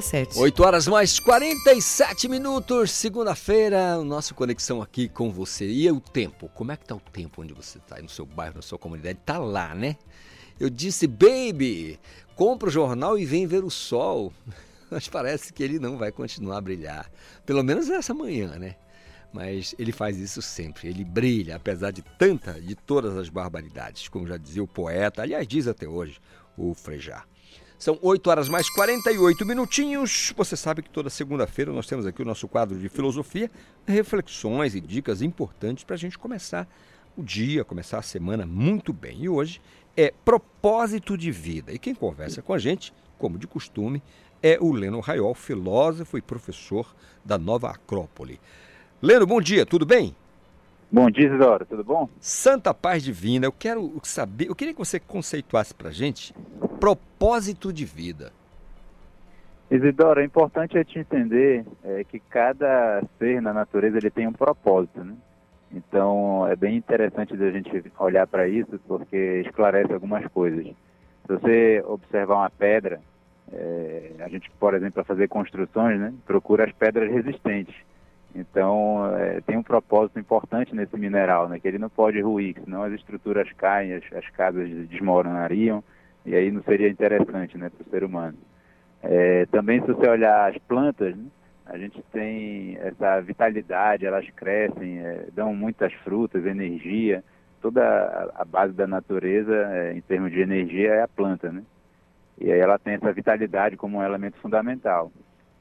93,7. 8 horas mais 47 minutos, segunda-feira, o nosso Conexão aqui com você. E o tempo? Como é que tá o tempo onde você tá? No seu bairro, na sua comunidade? Tá lá, né? Eu disse, baby, compra o jornal e vem ver o sol. Mas parece que ele não vai continuar a brilhar. Pelo menos essa manhã, né? Mas ele faz isso sempre. Ele brilha, apesar de tanta, de todas as barbaridades, como já dizia o poeta, aliás, diz até hoje o Frejá. São 8 horas mais 48 minutinhos. Você sabe que toda segunda-feira nós temos aqui o nosso quadro de filosofia, reflexões e dicas importantes para a gente começar o dia, começar a semana muito bem. E hoje é propósito de vida. E quem conversa com a gente, como de costume, é o Leno Raiol, filósofo e professor da Nova Acrópole. Leno, bom dia, tudo bem? Bom dia, Isidoro, tudo bom? Santa Paz Divina, eu quero saber, eu queria que você conceituasse pra gente propósito de vida. Isidoro, é importante a gente entender é, que cada ser na natureza ele tem um propósito, né? Então é bem interessante a gente olhar para isso porque esclarece algumas coisas. Se você observar uma pedra, é, a gente, por exemplo, para fazer construções, né, procura as pedras resistentes. Então é, tem um propósito importante nesse mineral, né, que ele não pode ruir, senão as estruturas caem, as, as casas desmoronariam e aí não seria interessante né, para o ser humano. É, também se você olhar as plantas, né, a gente tem essa vitalidade, elas crescem, é, dão muitas frutas, energia. Toda a, base da natureza, é, em termos de energia, é a planta, né? E aí ela tem essa vitalidade como um elemento fundamental.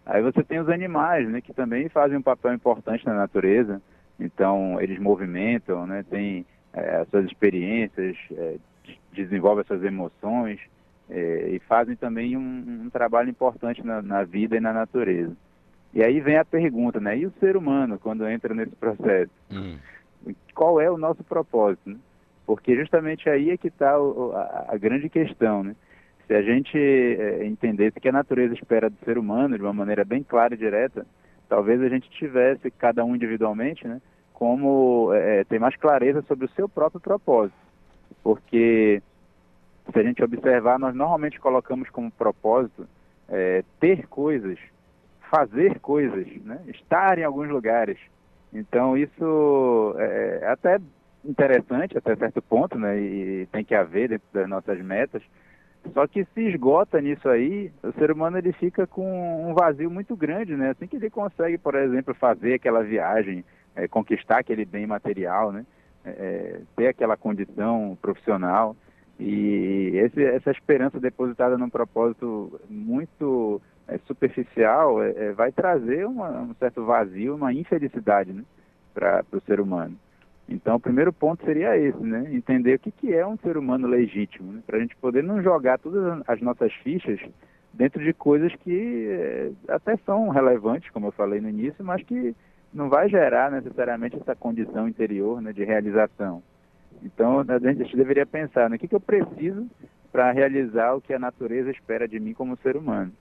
Aí você tem os animais, né, que também fazem um papel importante na natureza. Então eles movimentam, né, tem é, as suas experiências, é, desenvolvem as suas emoções é, e fazem também um, um trabalho importante na, na vida e na natureza. E aí vem a pergunta, né? E o ser humano, quando entra nesse processo? Hum. Qual é o nosso propósito? Né? Porque justamente aí é que está a, a, grande questão, né? Se a gente é, entendesse que a natureza espera do ser humano de uma maneira bem clara e direta, talvez a gente tivesse, cada um individualmente, né? Como é, ter mais clareza sobre o seu próprio propósito. Porque se a gente observar, nós normalmente colocamos como propósito é, ter coisas fazer coisas, né? estar em alguns lugares. Então isso é até interessante até certo ponto, né? E tem que haver dentro das nossas metas. Só que se esgota nisso aí, o ser humano ele fica com um vazio muito grande, né? Assim que ele consegue, por exemplo, fazer aquela viagem, é, conquistar aquele bem material, né? É, ter aquela condição profissional e esse, essa esperança depositada num propósito muito é, superficial é, vai trazer uma, um certo vazio, uma infelicidade né, para o ser humano. Então, o primeiro ponto seria esse, né? Entender o que, que é um ser humano legítimo, né? para a gente poder não jogar todas as nossas fichas dentro de coisas que eh, até são relevantes, como eu falei no início, mas que não vai gerar necessariamente essa condição interior né, de realização. Então, a gente deveria pensar no né, que, que eu preciso para realizar o que a natureza espera de mim como ser humano.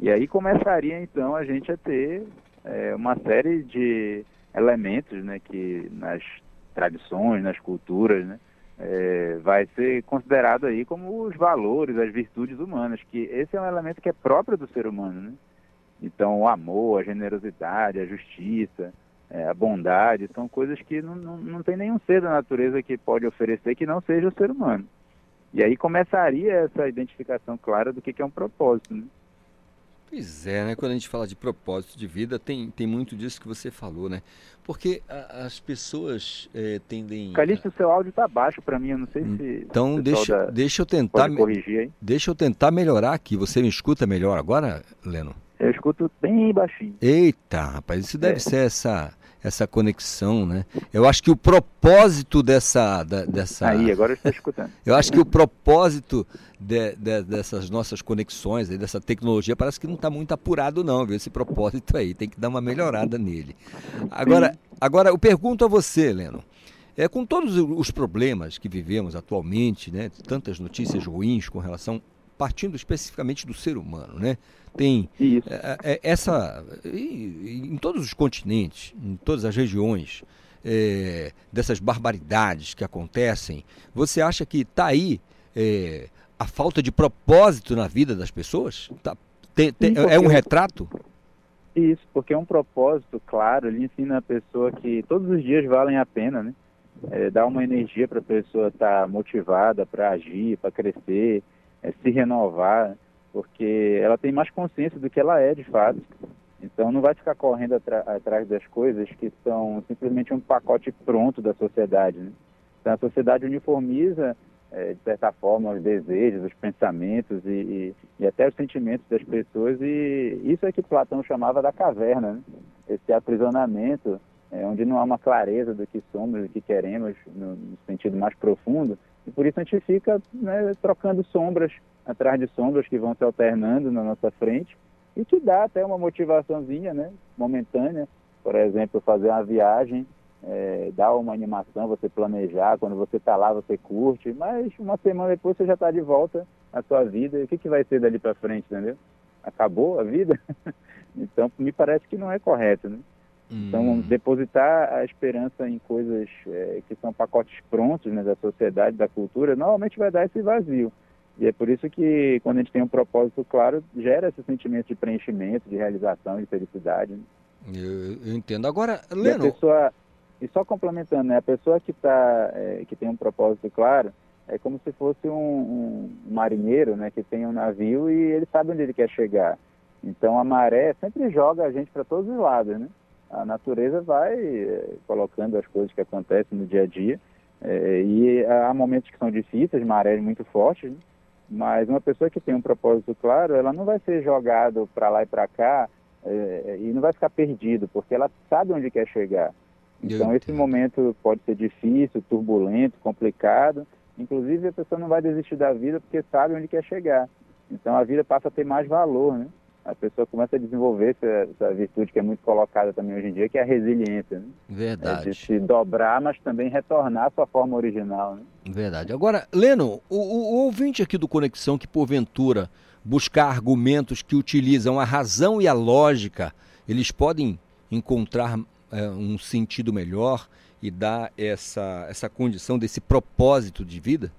E aí começaria, então, a gente a ter é, uma série de elementos né, que nas tradições, nas culturas, né, é, vai ser considerado aí como os valores, as virtudes humanas, que esse é um elemento que é próprio do ser humano, né? Então, o amor, a generosidade, a justiça, é, a bondade, são coisas que não, não, não tem nenhum ser da natureza que pode oferecer que não seja o ser humano. E aí começaria essa identificação clara do que, que é um propósito, né? Pois é, né? Quando a gente fala de propósito de vida, tem, tem muito disso que você falou, né? Porque a, as pessoas é, tendem. Calixto, o seu áudio está baixo para mim, eu não sei se. Então, deixa, da... deixa eu tentar. corrigir aí. Deixa eu tentar melhorar aqui. Você me escuta melhor agora, Leno? Eu escuto bem baixinho. Eita, rapaz, isso deve é. ser essa essa conexão, né? Eu acho que o propósito dessa, da, dessa... Aí, agora eu estou escutando. eu acho que o propósito de, de, dessas nossas conexões, dessa tecnologia, parece que não está muito apurado não, viu? Esse propósito aí, tem que dar uma melhorada nele. Agora, agora eu pergunto a você, Leno, é, com todos os problemas que vivemos atualmente, né, tantas notícias ruins com relação, partindo especificamente do ser humano, né? tem é, é, essa em todos os continentes, em todas as regiões é, dessas barbaridades que acontecem. Você acha que está aí é, a falta de propósito na vida das pessoas? Tá, tem, tem, Sim, é um retrato? Isso, porque é um propósito claro. Ele ensina a pessoa que todos os dias valem a pena, né? É, dá uma energia para a pessoa estar tá motivada para agir, para crescer, é, se renovar porque ela tem mais consciência do que ela é de fato. Então não vai ficar correndo atrás das coisas que são simplesmente um pacote pronto da sociedade. Né? Então a sociedade uniformiza, é, de certa forma, os desejos, os pensamentos e, e, e, até os sentimentos das pessoas. E isso é que Platão chamava da caverna, né? esse aprisionamento é, onde não há uma clareza do que somos, do que queremos no, no sentido mais profundo. E por isso a gente fica né, trocando sombras atrás de sombras que vão se alternando na nossa frente e que dá até uma motivaçãozinha, né, momentânea, por exemplo, fazer uma viagem, é, dá uma animação, você planejar, quando você está lá você curte, mas uma semana depois você já está de volta à sua vida, e o que, que vai ser dali para frente, entendeu? Acabou a vida? então, me parece que não é correto, né? Então, hum. depositar a esperança em coisas é, que são pacotes prontos né, da sociedade, da cultura, normalmente vai dar esse vazio. E é por isso que, quando a gente tem um propósito claro, gera esse sentimento de preenchimento, de realização, de felicidade. Né? Eu, eu, entendo. Agora, Leno... E, pessoa, e só complementando, né, a pessoa que, tá, é, que tem um propósito claro é como se fosse um, um, marinheiro né, que tem um navio e ele sabe onde ele quer chegar. Então, a maré sempre joga a gente para todos os lados, né? A natureza vai é, colocando as coisas que acontecem no dia a dia. É, e há momentos que são difíceis, marés muito fortes, né? Mas uma pessoa que tem um propósito claro, ela não vai ser jogada para lá e para cá é, e não vai ficar perdido, porque ela sabe onde quer chegar. Então esse momento pode ser difícil, turbulento, complicado. Inclusive a pessoa não vai desistir da vida porque sabe onde quer chegar. Então a vida passa a ter mais valor, né? a pessoa começa a desenvolver essa, essa, virtude que é muito colocada também hoje em dia, que é a resiliência. Né? Verdade. É de se dobrar, mas também retornar à sua forma original. Né? Verdade. Agora, Leno, o, o, o ouvinte aqui do Conexão que porventura buscar argumentos que utilizam a razão e a lógica, eles podem encontrar é, um sentido melhor e dar essa, essa condição desse propósito de vida?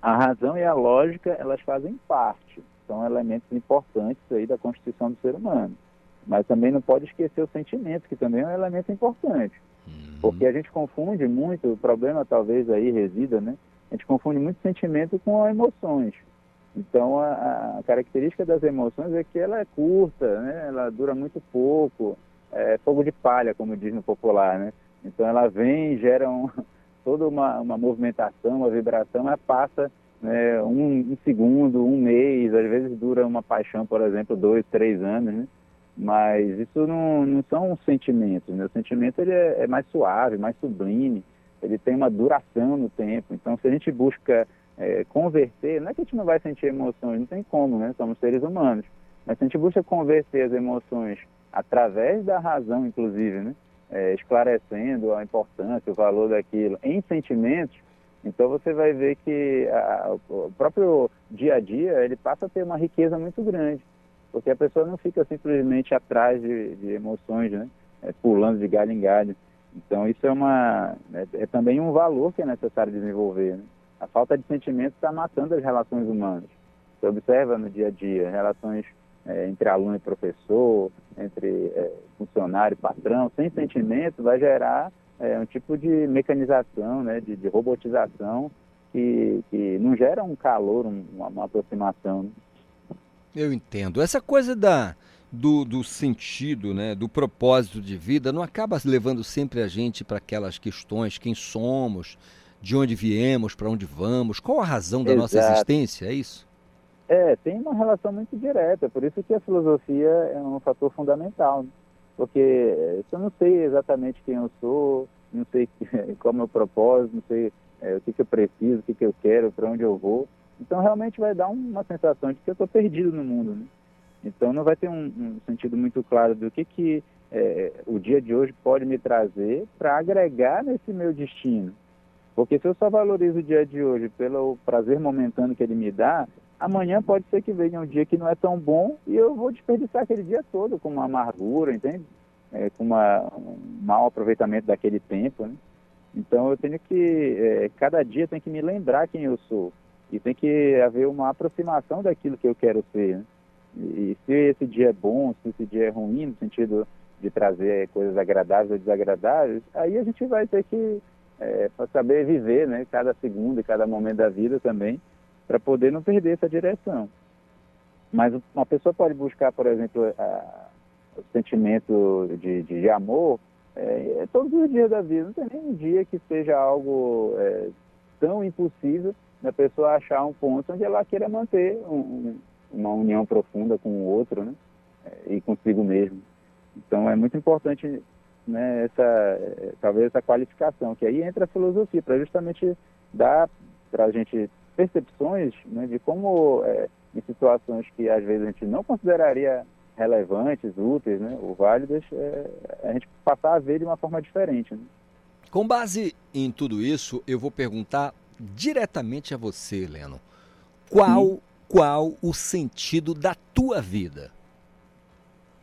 A razão e a lógica, elas fazem parte são elementos importantes aí da constituição do ser humano. Mas também não pode esquecer o sentimento, que também é um elemento importante. Uhum. Porque a gente confunde muito, o problema talvez aí resida, né? A gente confunde muito sentimento com emoções. Então, a, a característica das emoções é que ela é curta, né? Ela dura muito pouco, é fogo de palha, como diz no popular, né? Então, ela vem, gera um, toda uma, uma movimentação, uma vibração, ela passa né, um, um, segundo, um mês, às vezes dura uma paixão, por exemplo, dois, três anos, né? Mas isso não, não são sentimentos, né? O sentimento ele é, é mais suave, mais sublime, ele tem uma duração no tempo. Então, se a gente busca é, converter, não é que a gente não vai sentir emoções, não tem como, né? Somos seres humanos. Mas se a gente busca converter as emoções através da razão, inclusive, né? É, esclarecendo a importância, o valor daquilo em sentimentos, então você vai ver que a, o próprio dia a dia ele passa a ter uma riqueza muito grande, porque a pessoa não fica simplesmente atrás de, de emoções, né? É, pulando de galho em galho. Então isso é uma é, é também um valor que é necessário desenvolver. Né? A falta de sentimento está matando as relações humanas. Você observa no dia a dia relações é, entre aluno e professor, entre é, funcionário e patrão, sem sentimento, vai gerar é, um tipo de mecanização, né, de, de robotização, que, que não gera um calor, um, uma, uma, aproximação. Né? Eu entendo. Essa coisa da, do, do sentido, né, do propósito de vida, não acaba levando sempre a gente para aquelas questões, quem somos, de onde viemos, para onde vamos, qual a razão da Exato. nossa existência, é isso? É, tem uma relação muito direta, por isso que a filosofia é um fator fundamental, porque eh, eu não sei exatamente quem eu sou, não sei qual é o meu propósito, não sei é, o que, que eu preciso, o que, que eu quero, para onde eu vou, então realmente vai dar uma sensação de que eu estou perdido no mundo, né? Então não vai ter um, um sentido muito claro do que, que é, o dia de hoje pode me trazer para agregar nesse meu destino. Porque se eu só valorizo o dia de hoje pelo prazer momentâneo que ele me dá, amanhã pode ser que venha um dia que não é tão bom e eu vou desperdiçar aquele dia todo com uma amargura, entende? É, com uma, um mau aproveitamento daquele tempo, né? Então eu tenho que, é, cada dia tem que me lembrar quem eu sou e tem que haver uma aproximação daquilo que eu quero ser. Né? E, se esse dia é bom, se esse dia é ruim, no sentido de trazer coisas agradáveis ou desagradáveis, aí a gente vai ter que é, saber viver, né? Cada segundo cada momento da vida também, para poder não perder essa direção. Mas uma pessoa pode buscar, por exemplo, a, o sentimento de, de, amor é, é, todos os dias da vida. Não tem nem um dia que seja algo é, tão impossível da pessoa achar um ponto onde ela queira manter um, uma união profunda com o outro né? É, e consigo mesmo. Então é muito importante né, essa, é, talvez essa qualificação, que aí entra a filosofia, para justamente dar para a gente percepções né, de como, é, em situações que às vezes a gente não consideraria relevantes, úteis né, ou válidas, é, a gente passar a ver de uma forma diferente. Né? Com base em tudo isso, eu vou perguntar diretamente a você, Leno. Qual, qual o sentido da tua vida?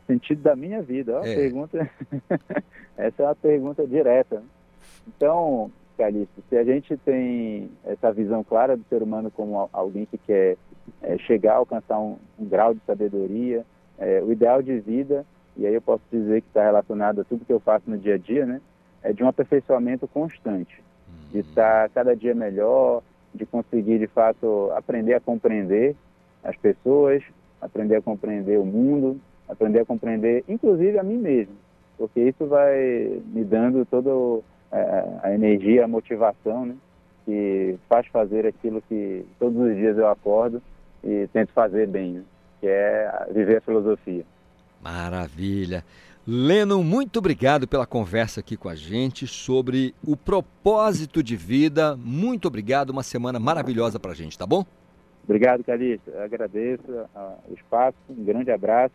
Sentido da minha vida? É. pergunta... Essa é uma pergunta direta. Então, Calixto, se a gente tem essa visão clara do ser humano como alguém que quer é, chegar a alcançar um, um grau de sabedoria, é, o ideal de vida, e aí eu posso dizer que está relacionado a tudo que eu faço no dia a dia, né? É de um aperfeiçoamento constante, de uhum. estar cada dia melhor, de conseguir de fato aprender a compreender as pessoas, aprender a compreender o mundo, aprender a compreender inclusive a mim mesmo, porque isso vai me dando toda a, energia, a motivação, né? Que faz fazer aquilo que todos os dias eu acordo e tento fazer bem, né? que é viver a filosofia. Maravilha. Leno, muito obrigado pela conversa aqui com a gente sobre o propósito de vida. Muito obrigado, uma semana maravilhosa para a gente, tá bom? Obrigado, Calixto. Agradeço o espaço, um grande abraço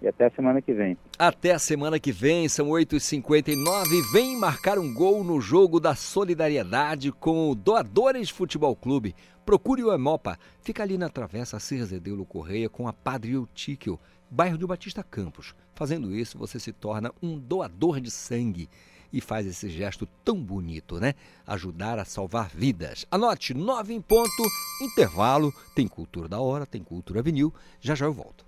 e até a semana que vem. Até a semana que vem, são 8h59. Vem marcar um gol no jogo da solidariedade com o Doadores Futebol Clube. Procure o Emopa. Fica ali na Travessa Cerzedeulo Correia com a Padre Eutíquio, bairro de Batista Campos. Fazendo isso, você se torna um doador de sangue e faz esse gesto tão bonito, né? Ajudar a salvar vidas. Anote, nove em ponto, intervalo, tem cultura da hora, tem cultura vinil. Já já eu volto.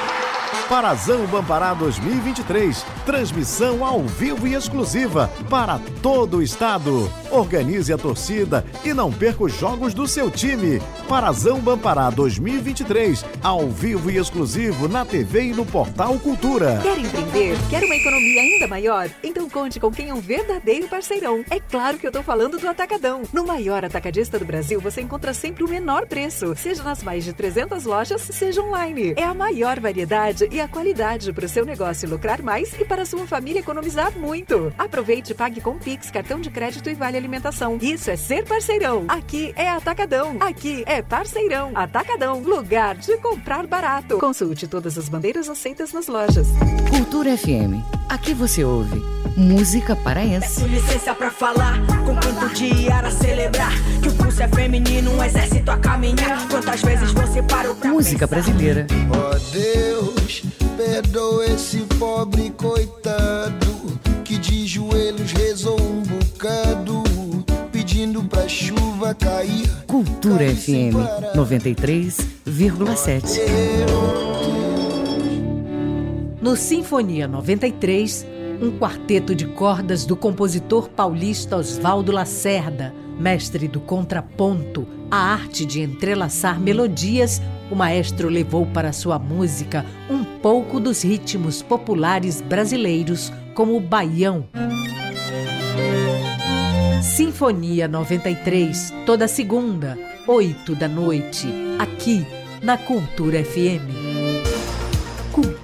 Parazão Bampará 2023. Transmissão ao vivo e exclusiva para todo o estado. Organize a torcida e não perca os jogos do seu time. Parazão Bampará 2023. Ao vivo e exclusivo na TV e no portal Cultura. Quer empreender? Quer uma economia ainda maior? Então conte com quem é um verdadeiro parceirão. É claro que eu tô falando do Atacadão. No maior atacadista do Brasil, você encontra sempre o menor preço, seja nas mais de 300 lojas, seja online. É a maior variedade e a qualidade para o seu negócio lucrar mais e para a sua família economizar muito. Aproveite e pague com Pix, cartão de crédito e vale alimentação. Isso é ser parceirão. Aqui é Atacadão. Aqui é parceirão. Atacadão, lugar de comprar barato. Consulte todas as bandeiras aceitas nas lojas. Cultura FM. Aqui você ouve música paraense. Peço licença pra falar, com quanto dia era celebrar que o pulso é feminino, um exército a caminhar. Quantas vezes você parou pra Música brasileira. Ó Deus, perdoa esse pobre coitado que de joelhos rezou um bocado, pedindo pra chuva cair. Cultura FM 93,7. No Sinfonia 93, um quarteto de cordas do compositor paulista Oswaldo Lacerda, mestre do contraponto, a arte de entrelaçar melodias, o maestro levou para sua música um pouco dos ritmos populares brasileiros, como o baião. Sinfonia 93, toda segunda, 8 da noite, aqui na Cultura FM.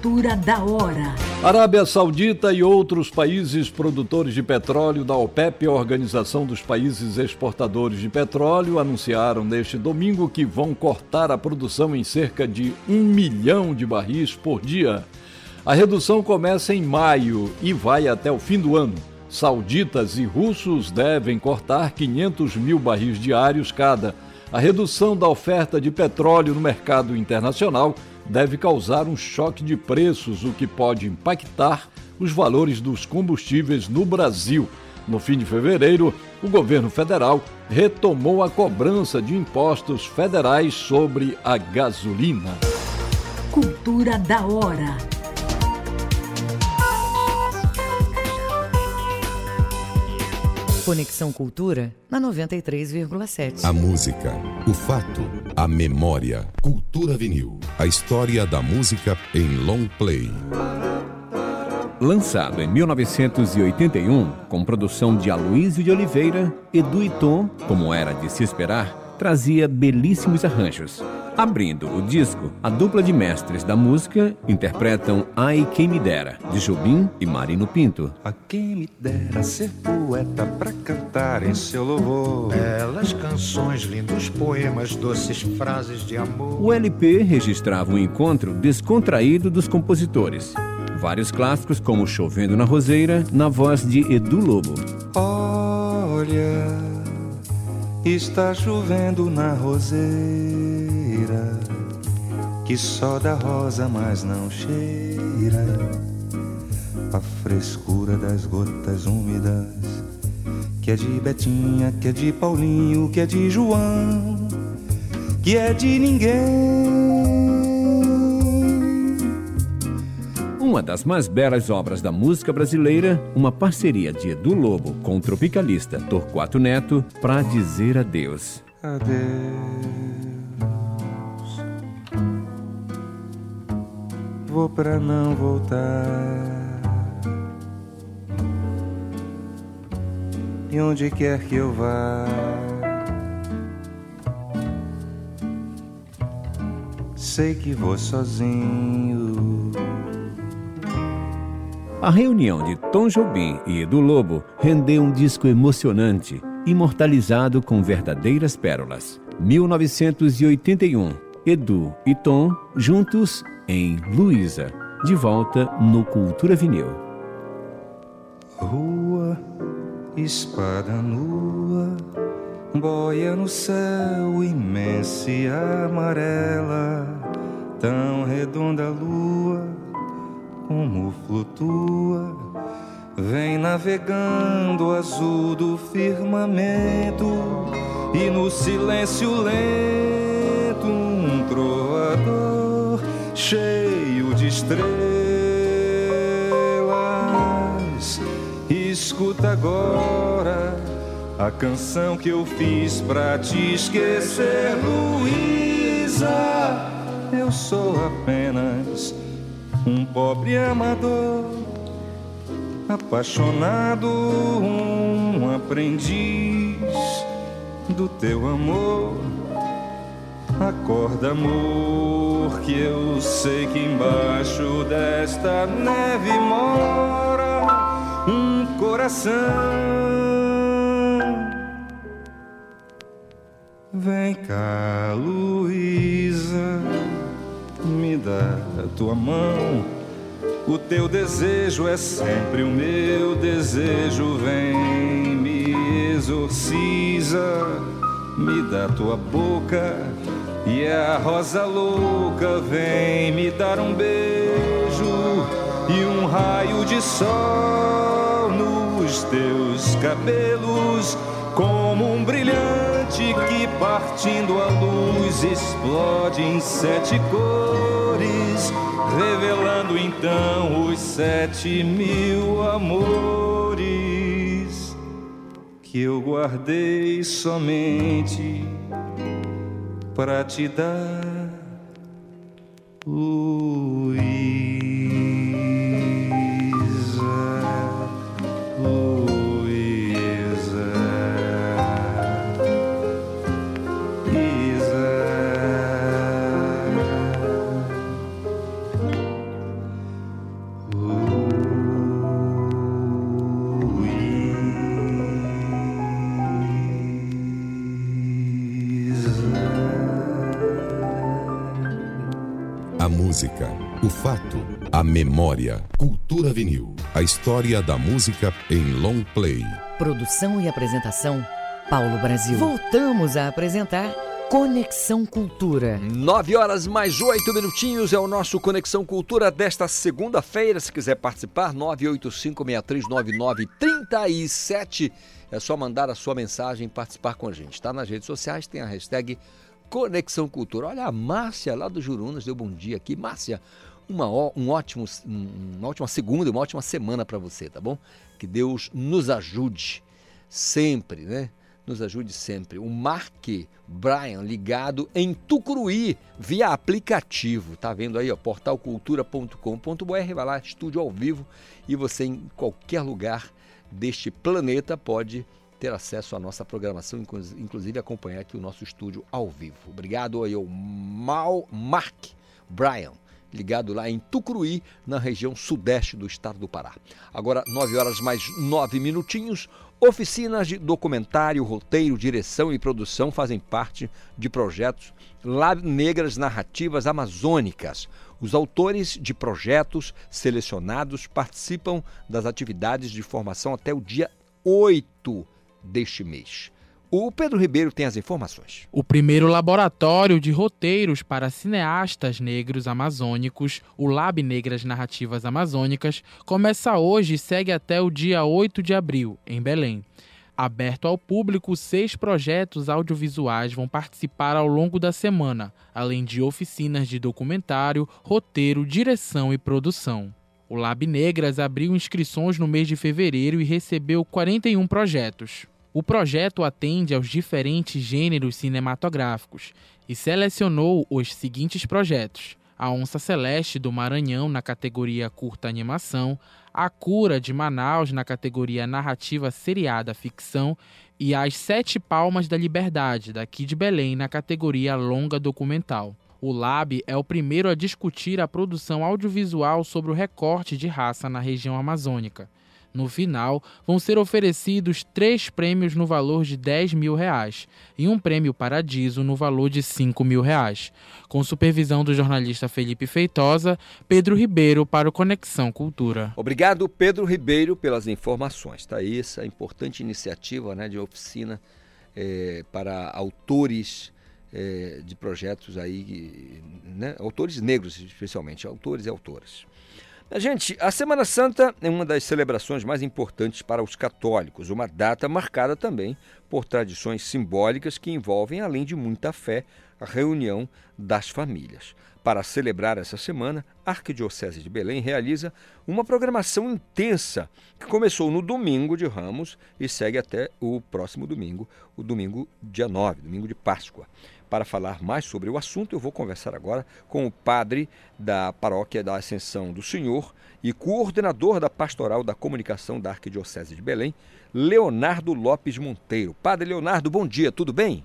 Cultura da hora. Arábia Saudita e outros países produtores de petróleo da OPEP, a Organização dos Países Exportadores de Petróleo, anunciaram neste domingo que vão cortar a produção em cerca de um milhão de barris por dia. A redução começa em maio e vai até o fim do ano. Sauditas e russos devem cortar 500 mil barris diários cada. A redução da oferta de petróleo no mercado internacional deve causar um choque de preços, o que pode impactar os valores dos combustíveis no Brasil. No fim de fevereiro, o governo federal retomou a cobrança de impostos federais sobre a gasolina. Cultura da hora. Conexão Cultura na 93,7. A música, o fato, a memória. Cultura Vinil. A história da música em long play. Lançado em 1981, com produção de Aloysio de Oliveira, Edu e Tom, como era de se esperar, trazia belíssimos arranjos. Abrindo o disco, a dupla de mestres da música interpretam Ai Quem Me Dera, de Jobim e Marino Pinto. A quem me dera ser poeta pra cantar em seu louvor. Belas canções, lindos poemas, doces frases de amor. O LP registrava um encontro descontraído dos compositores. Vários clássicos, como Chovendo na Roseira, na voz de Edu Lobo. Olha, está chovendo na roseira, que só da rosa, mas não cheira a frescura das gotas úmidas, que é de Betinha, que é de Paulinho, que é de João, que é de ninguém. Uma das mais belas obras da música brasileira, uma parceria de Edu Lobo com o tropicalista Torquato Neto para dizer adeus. Adeus. Vou pra não voltar. E onde quer que eu vá, sei que vou sozinho. A reunião de Tom Jobim e Edu Lobo rendeu um disco emocionante, imortalizado com verdadeiras pérolas. 1981, Edu e Tom juntos em Luísa, de volta no Cultura Vinil. Rua, espada nua, boia no céu imensa e amarela, tão redonda a lua, como flutua, vem navegando azul do firmamento e no silêncio lento trovador cheio de estrelas. Escuta agora a canção que eu fiz pra te esquecer, Luísa. Eu sou apenas um pobre amador, apaixonado, um aprendiz do teu amor. Acorda, amor, que eu sei que embaixo desta neve mora um coração. Vem cá, Luísa, me dá a tua mão. O teu desejo é sempre o meu desejo. Vem, me exorciza, me dá tua boca. E a rosa louca vem me dar um beijo e um raio de sol nos teus cabelos, como um brilhante que partindo a luz explode em sete cores, revelando então os sete mil amores que eu guardei somente para te dar, Luísa, A música, o fato, a memória. Cultura Vinil. A história da música em long play. Produção e apresentação, Paulo Brasil. Voltamos a apresentar Conexão Cultura. 9 horas mais 8 minutinhos é o nosso Conexão Cultura desta segunda-feira. Se quiser participar, 985639937. É só mandar a sua mensagem e participar com a gente. Está nas redes sociais, tem a hashtag Conexão Cultura. Olha, a Márcia lá do Jurunas deu bom dia aqui. Márcia, uma, um ótimo, um- uma ótima segunda, uma ótima semana para você, tá bom? Que Deus nos ajude sempre, né? Nos ajude sempre. O Mark Brian ligado em Tucuruí via aplicativo. Tá vendo aí, ó, portalcultura.com.br, vai lá, estúdio ao vivo e você em qualquer lugar deste planeta pode ter acesso à nossa programação, inclu- inclusive acompanhar aqui o nosso estúdio ao vivo. Obrigado aí ao Mal Mark Brian, ligado lá em Tucuruí, na região sudeste do estado do Pará. Agora, 9 horas mais 9 minutinhos. Oficinas de documentário, roteiro, direção e produção fazem parte de projetos Negras Narrativas Amazônicas. Os autores de projetos selecionados participam das atividades de formação até o dia 8 deste mês. O Pedro Ribeiro tem as informações. O primeiro laboratório de roteiros para cineastas negros amazônicos, o Lab Negras Narrativas Amazônicas, começa hoje e segue até o dia 8 de abril, em Belém. Aberto ao público, seis projetos audiovisuais vão participar ao longo da semana, além de oficinas de documentário, roteiro, direção e produção. O Lab Negras abriu inscrições no mês de fevereiro e recebeu 41 projetos. O projeto atende aos diferentes gêneros cinematográficos e selecionou os seguintes projetos: A Onça Celeste do Maranhão na categoria Curta Animação, A Cura de Manaus na categoria Narrativa Seriada Ficção e As Sete Palmas da Liberdade, daqui de Belém, na categoria Longa Documental. O Lab é o primeiro a discutir a produção audiovisual sobre o recorte de raça na região amazônica. No final, vão ser oferecidos três prêmios no valor de 10 mil reais e um prêmio Paradiso no valor de 5 mil reais. Com supervisão do jornalista Felipe Feitosa, Pedro Ribeiro para o Conexão Cultura. Obrigado, Pedro Ribeiro, pelas informações. Está aí essa importante iniciativa né, de oficina eh, para autores é, de projetos aí, né? autores negros especialmente, autores e autoras. Gente, a Semana Santa é uma das celebrações mais importantes para os católicos, uma data marcada também por tradições simbólicas que envolvem, além de muita fé, a reunião das famílias. Para celebrar essa semana, a Arquidiocese de Belém realiza uma programação intensa que começou no domingo de Ramos e segue até o próximo domingo, o domingo dia 9, domingo de Páscoa. Para falar mais sobre o assunto, eu vou conversar agora com o padre da Paróquia da Ascensão do Senhor e coordenador da Pastoral da Comunicação da Arquidiocese de Belém, Leonardo Lopes Monteiro. Padre Leonardo, bom dia, tudo bem?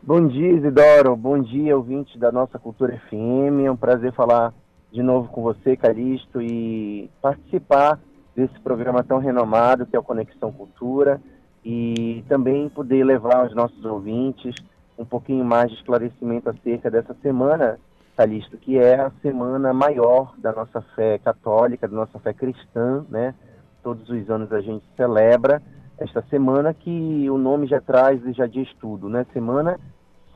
Bom dia, Isidoro. Bom dia, ouvinte da nossa Cultura FM. É um prazer falar de novo com você, Calixto, e participar desse programa tão renomado que é o Conexão Cultura e também poder levar aos nossos ouvintes um pouquinho mais de esclarecimento acerca dessa semana, Calixto, que é a semana maior da nossa fé católica, da nossa fé cristã, né? Todos os anos a gente celebra esta semana que o nome já traz e já diz tudo, né? Semana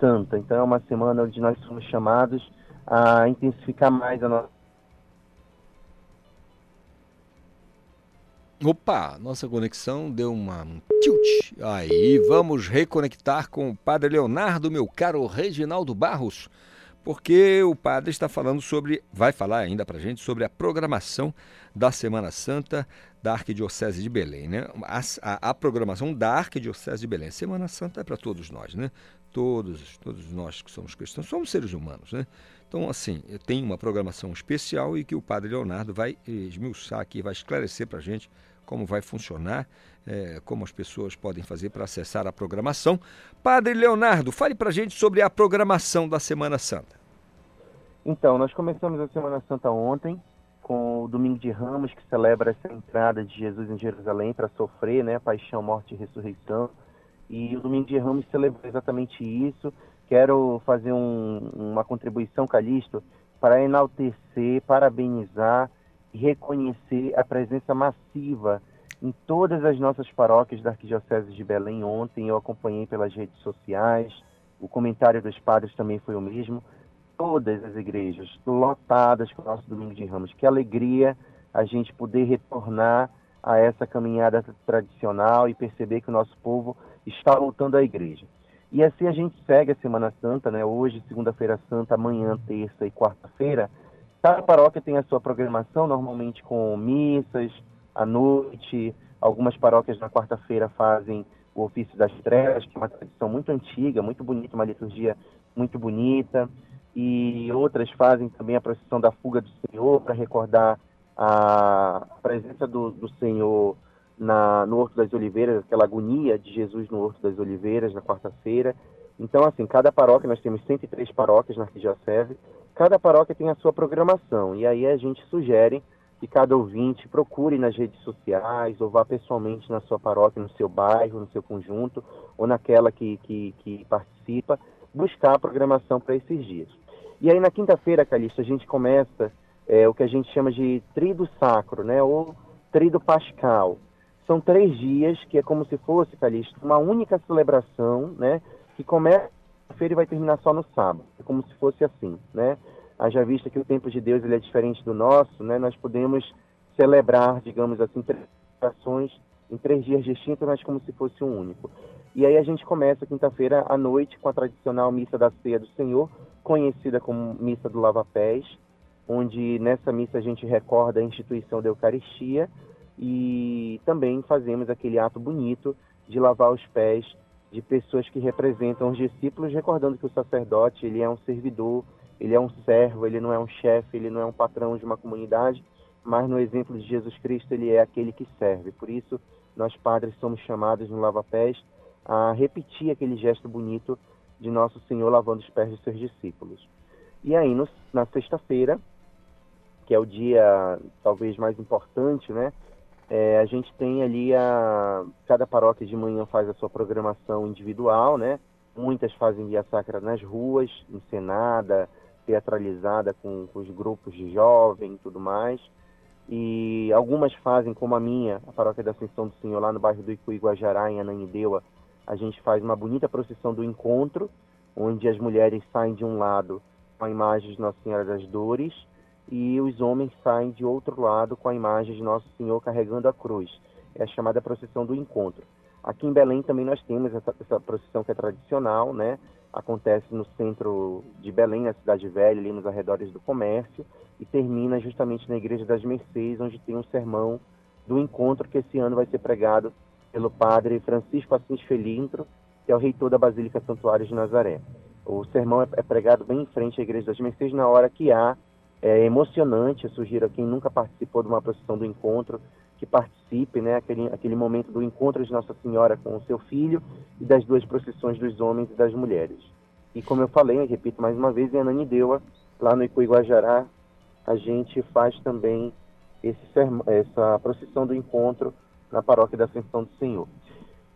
Santa. Então é uma semana onde nós somos chamados a intensificar mais a nossa Opa, nossa conexão deu uma tilt. Aí, vamos reconectar com o Padre Leonardo, meu caro Reginaldo Barros, porque o padre está falando sobre, vai falar ainda pra gente sobre a programação da Semana Santa da Arquidiocese de Belém, né? A, a, a programação da Arquidiocese de Belém. Semana Santa é para todos nós, né? Todos, todos nós que somos cristãos, somos seres humanos, né? Então, assim, tem uma programação especial e que o Padre Leonardo vai esmiuçar aqui, vai esclarecer para a gente como vai funcionar, é, como as pessoas podem fazer para acessar a programação. Padre Leonardo, fale para a gente sobre a programação da Semana Santa. Então, nós começamos a Semana Santa ontem, com o Domingo de Ramos, que celebra essa entrada de Jesus em Jerusalém para sofrer, né, paixão, morte e ressurreição. E o Domingo de Ramos celebra exatamente isso. Quero fazer um, uma contribuição, Calixto, para enaltecer, parabenizar e reconhecer a presença massiva em todas as nossas paróquias da Arquidiocese de Belém. Ontem eu acompanhei pelas redes sociais, o comentário dos padres também foi o mesmo. Todas as igrejas lotadas com o nosso Domingo de Ramos. Que alegria a gente poder retornar a essa caminhada tradicional e perceber que o nosso povo está voltando à igreja. E assim a gente segue a Semana Santa, né? Hoje, segunda-feira santa, amanhã, terça e quarta-feira, Cada paróquia tem a sua programação, normalmente com missas à noite. Algumas paróquias na quarta-feira fazem o ofício das trevas, que é uma tradição muito antiga, muito bonita, uma liturgia muito bonita. E outras fazem também a procissão da fuga do Senhor para recordar a presença do, do Senhor na, no Horto das Oliveiras, aquela agonia de Jesus no Horto das Oliveiras na quarta-feira. Então, assim, cada paróquia, nós temos 103 paróquias na Arquidiocese, cada paróquia tem a sua programação. E aí a gente sugere que cada ouvinte procure nas redes sociais ou vá pessoalmente na sua paróquia, no seu bairro, no seu conjunto ou naquela que, que, que participa, buscar a programação para esses dias. E aí na quinta-feira, Calixto, a gente começa é, o que a gente chama de trido sacro, né, ou trido pascal. São três dias que é como se fosse, Calixto, uma única celebração, né, que começa feira e vai terminar só no sábado. É como se fosse assim, né? Haja vista que o tempo de Deus ele é diferente do nosso, né? Nós podemos celebrar, digamos assim, três ações em três dias distintos, mas como se fosse um único. E aí a gente começa quinta-feira à noite com a tradicional missa da Ceia do Senhor, conhecida como missa do lava-pés, onde nessa missa a gente recorda a instituição da Eucaristia e também fazemos aquele ato bonito de lavar os pés de pessoas que representam os discípulos, recordando que o sacerdote ele é um servidor, ele é um servo, ele não é um chefe, ele não é um patrão de uma comunidade, mas no exemplo de Jesus Cristo ele é aquele que serve. Por isso, nós padres somos chamados no lava-pés a repetir aquele gesto bonito de nosso Senhor lavando os pés de seus discípulos. E aí, no, na sexta-feira, que é o dia talvez mais importante, né? É, a gente tem ali a. Cada paróquia de manhã faz a sua programação individual, né? Muitas fazem via sacra nas ruas, encenada, teatralizada com, com os grupos de jovem e tudo mais. E algumas fazem, como a minha, a paróquia da Ascensão do Senhor, lá no bairro do Icuí, Guajará, em Ananindeua, a gente faz uma bonita procissão do encontro, onde as mulheres saem de um lado com a imagem de Nossa Senhora das Dores e os homens saem de outro lado com a imagem de Nosso Senhor carregando a cruz. É a chamada procissão do encontro. Aqui em Belém também nós temos essa, essa procissão que é tradicional, né? Acontece no centro de Belém, na cidade velha, ali nos arredores do comércio, e termina justamente na Igreja das Mercês, onde tem um sermão do encontro que esse ano vai ser pregado pelo padre Francisco Assis Felintro, que é o reitor da Basílica Santuário de Nazaré. O sermão é, é pregado bem em frente à Igreja das Mercês na hora que há é emocionante. Eu sugiro a quem nunca participou de uma procissão do encontro que participe, né? Aquele, aquele momento do encontro de Nossa Senhora com o seu filho e das duas procissões dos homens e das mulheres. E como eu falei, eu repito mais uma vez, em Ananindeua, lá no Icuí Guajará, a gente faz também esse, essa procissão do encontro na paróquia da Ascensão do Senhor.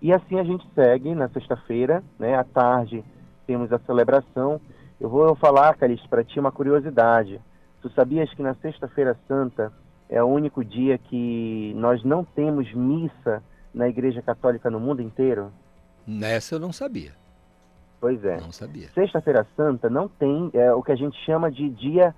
E assim a gente segue na sexta-feira, né? À tarde temos a celebração. Eu vou falar, Calixto, para ti uma curiosidade. Tu sabias que na Sexta-feira Santa é o único dia que nós não temos missa na Igreja Católica no mundo inteiro? Nessa eu não sabia. Pois é. Não sabia. Sexta-feira Santa não tem é, o que a gente chama de dia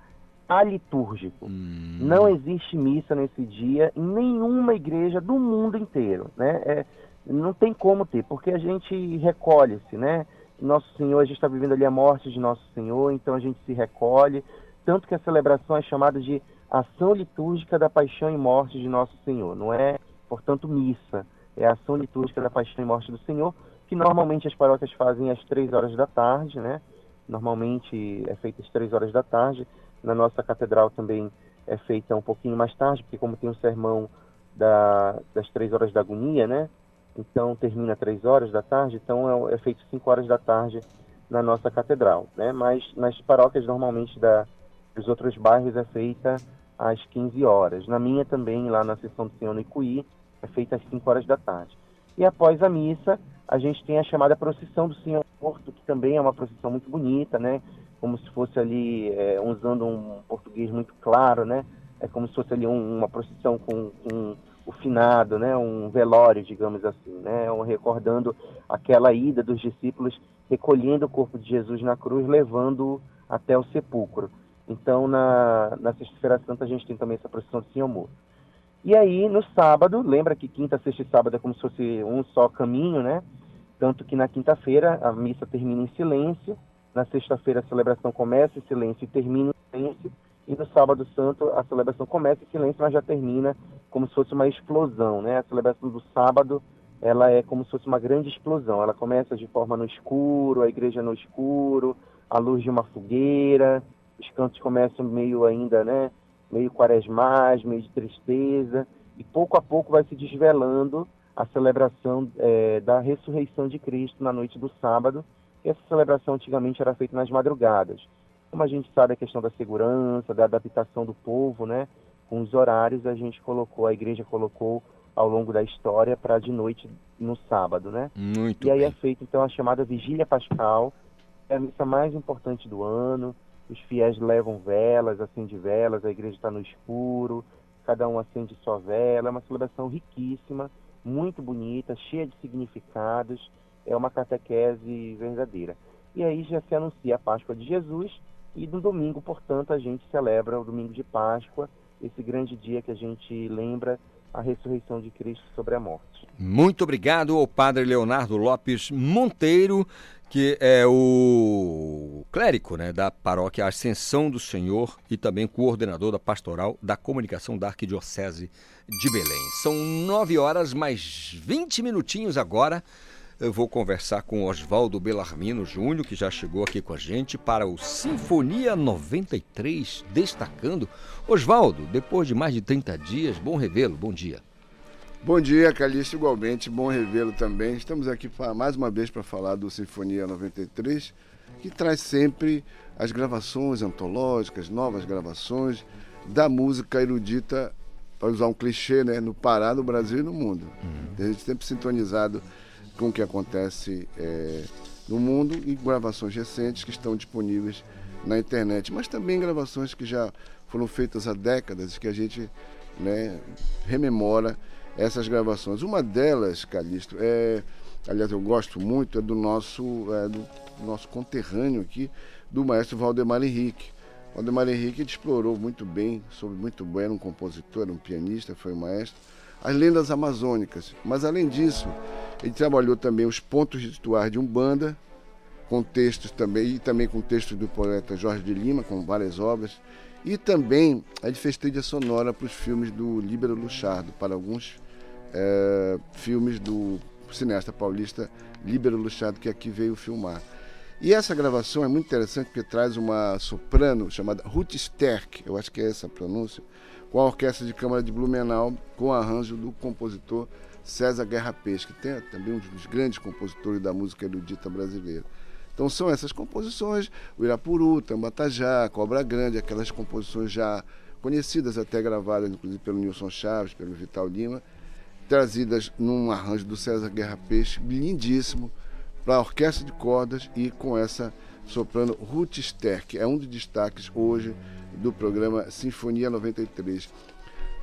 alitúrgico. Hum. Não existe missa nesse dia em nenhuma igreja do mundo inteiro, né? É, não tem como ter, porque a gente recolhe-se, né? Nosso Senhor, a gente está vivendo ali a morte de Nosso Senhor, então a gente se recolhe, tanto que a celebração é chamada de ação litúrgica da paixão e morte de Nosso Senhor. Não é, portanto, missa. É a ação litúrgica da paixão e morte do Senhor, que normalmente as paróquias fazem às três horas da tarde, né? Normalmente é feita às três horas da tarde. Na nossa catedral também é feita um pouquinho mais tarde, porque como tem o um sermão da, das três horas da agonia, né? Então termina três horas da tarde, então é, é feito cinco horas da tarde na nossa catedral, né? Mas nas paróquias normalmente da, os outros bairros é feita às 15 horas. Na minha também, lá na Sessão do Senhor no Icuí, é feita às 5 horas da tarde. E após a missa, a gente tem a chamada Procissão do Senhor Porto, que também é uma procissão muito bonita, né? Como se fosse ali, é, usando um português muito claro, né? É como se fosse ali um, uma procissão com, com, o finado, né? Um velório, digamos assim, né? Um, recordando aquela ida dos discípulos recolhendo o corpo de Jesus na cruz, levando até o sepulcro. Então, na, na Sexta-feira Santa, a gente tem também essa procissão do Senhor. E aí, no sábado, lembra que quinta, sexta e sábado é como se fosse um só caminho, né? Tanto que na quinta-feira a missa termina em silêncio, na sexta-feira a celebração começa em silêncio e termina em silêncio, e no sábado santo a celebração começa em silêncio, mas já termina como se fosse uma explosão, né? A celebração do sábado, ela é como se fosse uma grande explosão. Ela começa de forma no escuro, a igreja no escuro, à luz de uma fogueira, os cantos começam meio ainda, né, meio quaresmais, meio de tristeza, e pouco a pouco vai se desvelando a celebração é, da ressurreição de Cristo na noite do sábado. Essa celebração antigamente era feita nas madrugadas. Como a gente sabe a questão da segurança, da adaptação do povo, né, com os horários, a gente colocou, a igreja colocou ao longo da história para de noite no sábado, né? Muito e aí bem. é feita então a chamada Vigília Pascal, é a missa mais importante do ano, os fiéis levam velas, acende velas, a igreja está no escuro, cada um acende sua vela. É uma celebração riquíssima, muito bonita, cheia de significados. É uma catequese verdadeira. E aí já se anuncia a Páscoa de Jesus e no domingo, portanto, a gente celebra o domingo de Páscoa, esse grande dia que a gente lembra a ressurreição de Cristo sobre a morte. Muito obrigado ao Padre Leonardo Lopes Monteiro, que é o clérigo né, da paróquia Ascensão do Senhor e também coordenador da pastoral da comunicação da Arquidiocese de Belém. São nove horas mais 20 minutinhos agora. Eu vou conversar com Oswaldo Belarmino Júnior, que já chegou aqui com a gente, para o Sinfonia 93, destacando. Oswaldo, depois de mais de 30 dias, bom revê-lo, bom dia. Bom dia, Calixto, igualmente, bom revê-lo também. Estamos aqui mais uma vez para falar do Sinfonia 93, que traz sempre as gravações antológicas, novas gravações da música erudita, para usar um clichê, né, no Pará, no Brasil e no mundo. Uhum. A gente sempre sintonizado com o que acontece é, no mundo e gravações recentes que estão disponíveis na internet, mas também gravações que já foram feitas há décadas que a gente né, rememora essas gravações. Uma delas, Calixto, é aliás, eu gosto muito, é do nosso, é, do nosso conterrâneo aqui, do maestro Valdemar Henrique. Valdemar Henrique explorou muito bem, soube muito bem, era um compositor, era um pianista, foi um maestro, as lendas amazônicas. Mas além disso, ele trabalhou também os pontos rituais de Umbanda, com textos também, e também com textos do poeta Jorge de Lima, com várias obras. E também ele fez trilha sonora para os filmes do Líbero Luchardo, para alguns é, filmes do cineasta paulista Líbero Luchardo, que aqui veio filmar. E essa gravação é muito interessante porque traz uma soprano chamada Ruth Sterk, eu acho que é essa a pronúncia, com a Orquestra de Câmara de Blumenau, com arranjo do compositor César Guerra Peixe, que tem também um dos grandes compositores da música erudita brasileira. Então são essas composições, o Irapuru, Tambatajá, Cobra Grande, aquelas composições já conhecidas, até gravadas inclusive pelo Nilson Chaves, pelo Vital Lima, trazidas num arranjo do César Guerra Peixe, lindíssimo, para a orquestra de cordas e com essa soprano Ruth Sterk. É um dos destaques hoje do programa Sinfonia 93.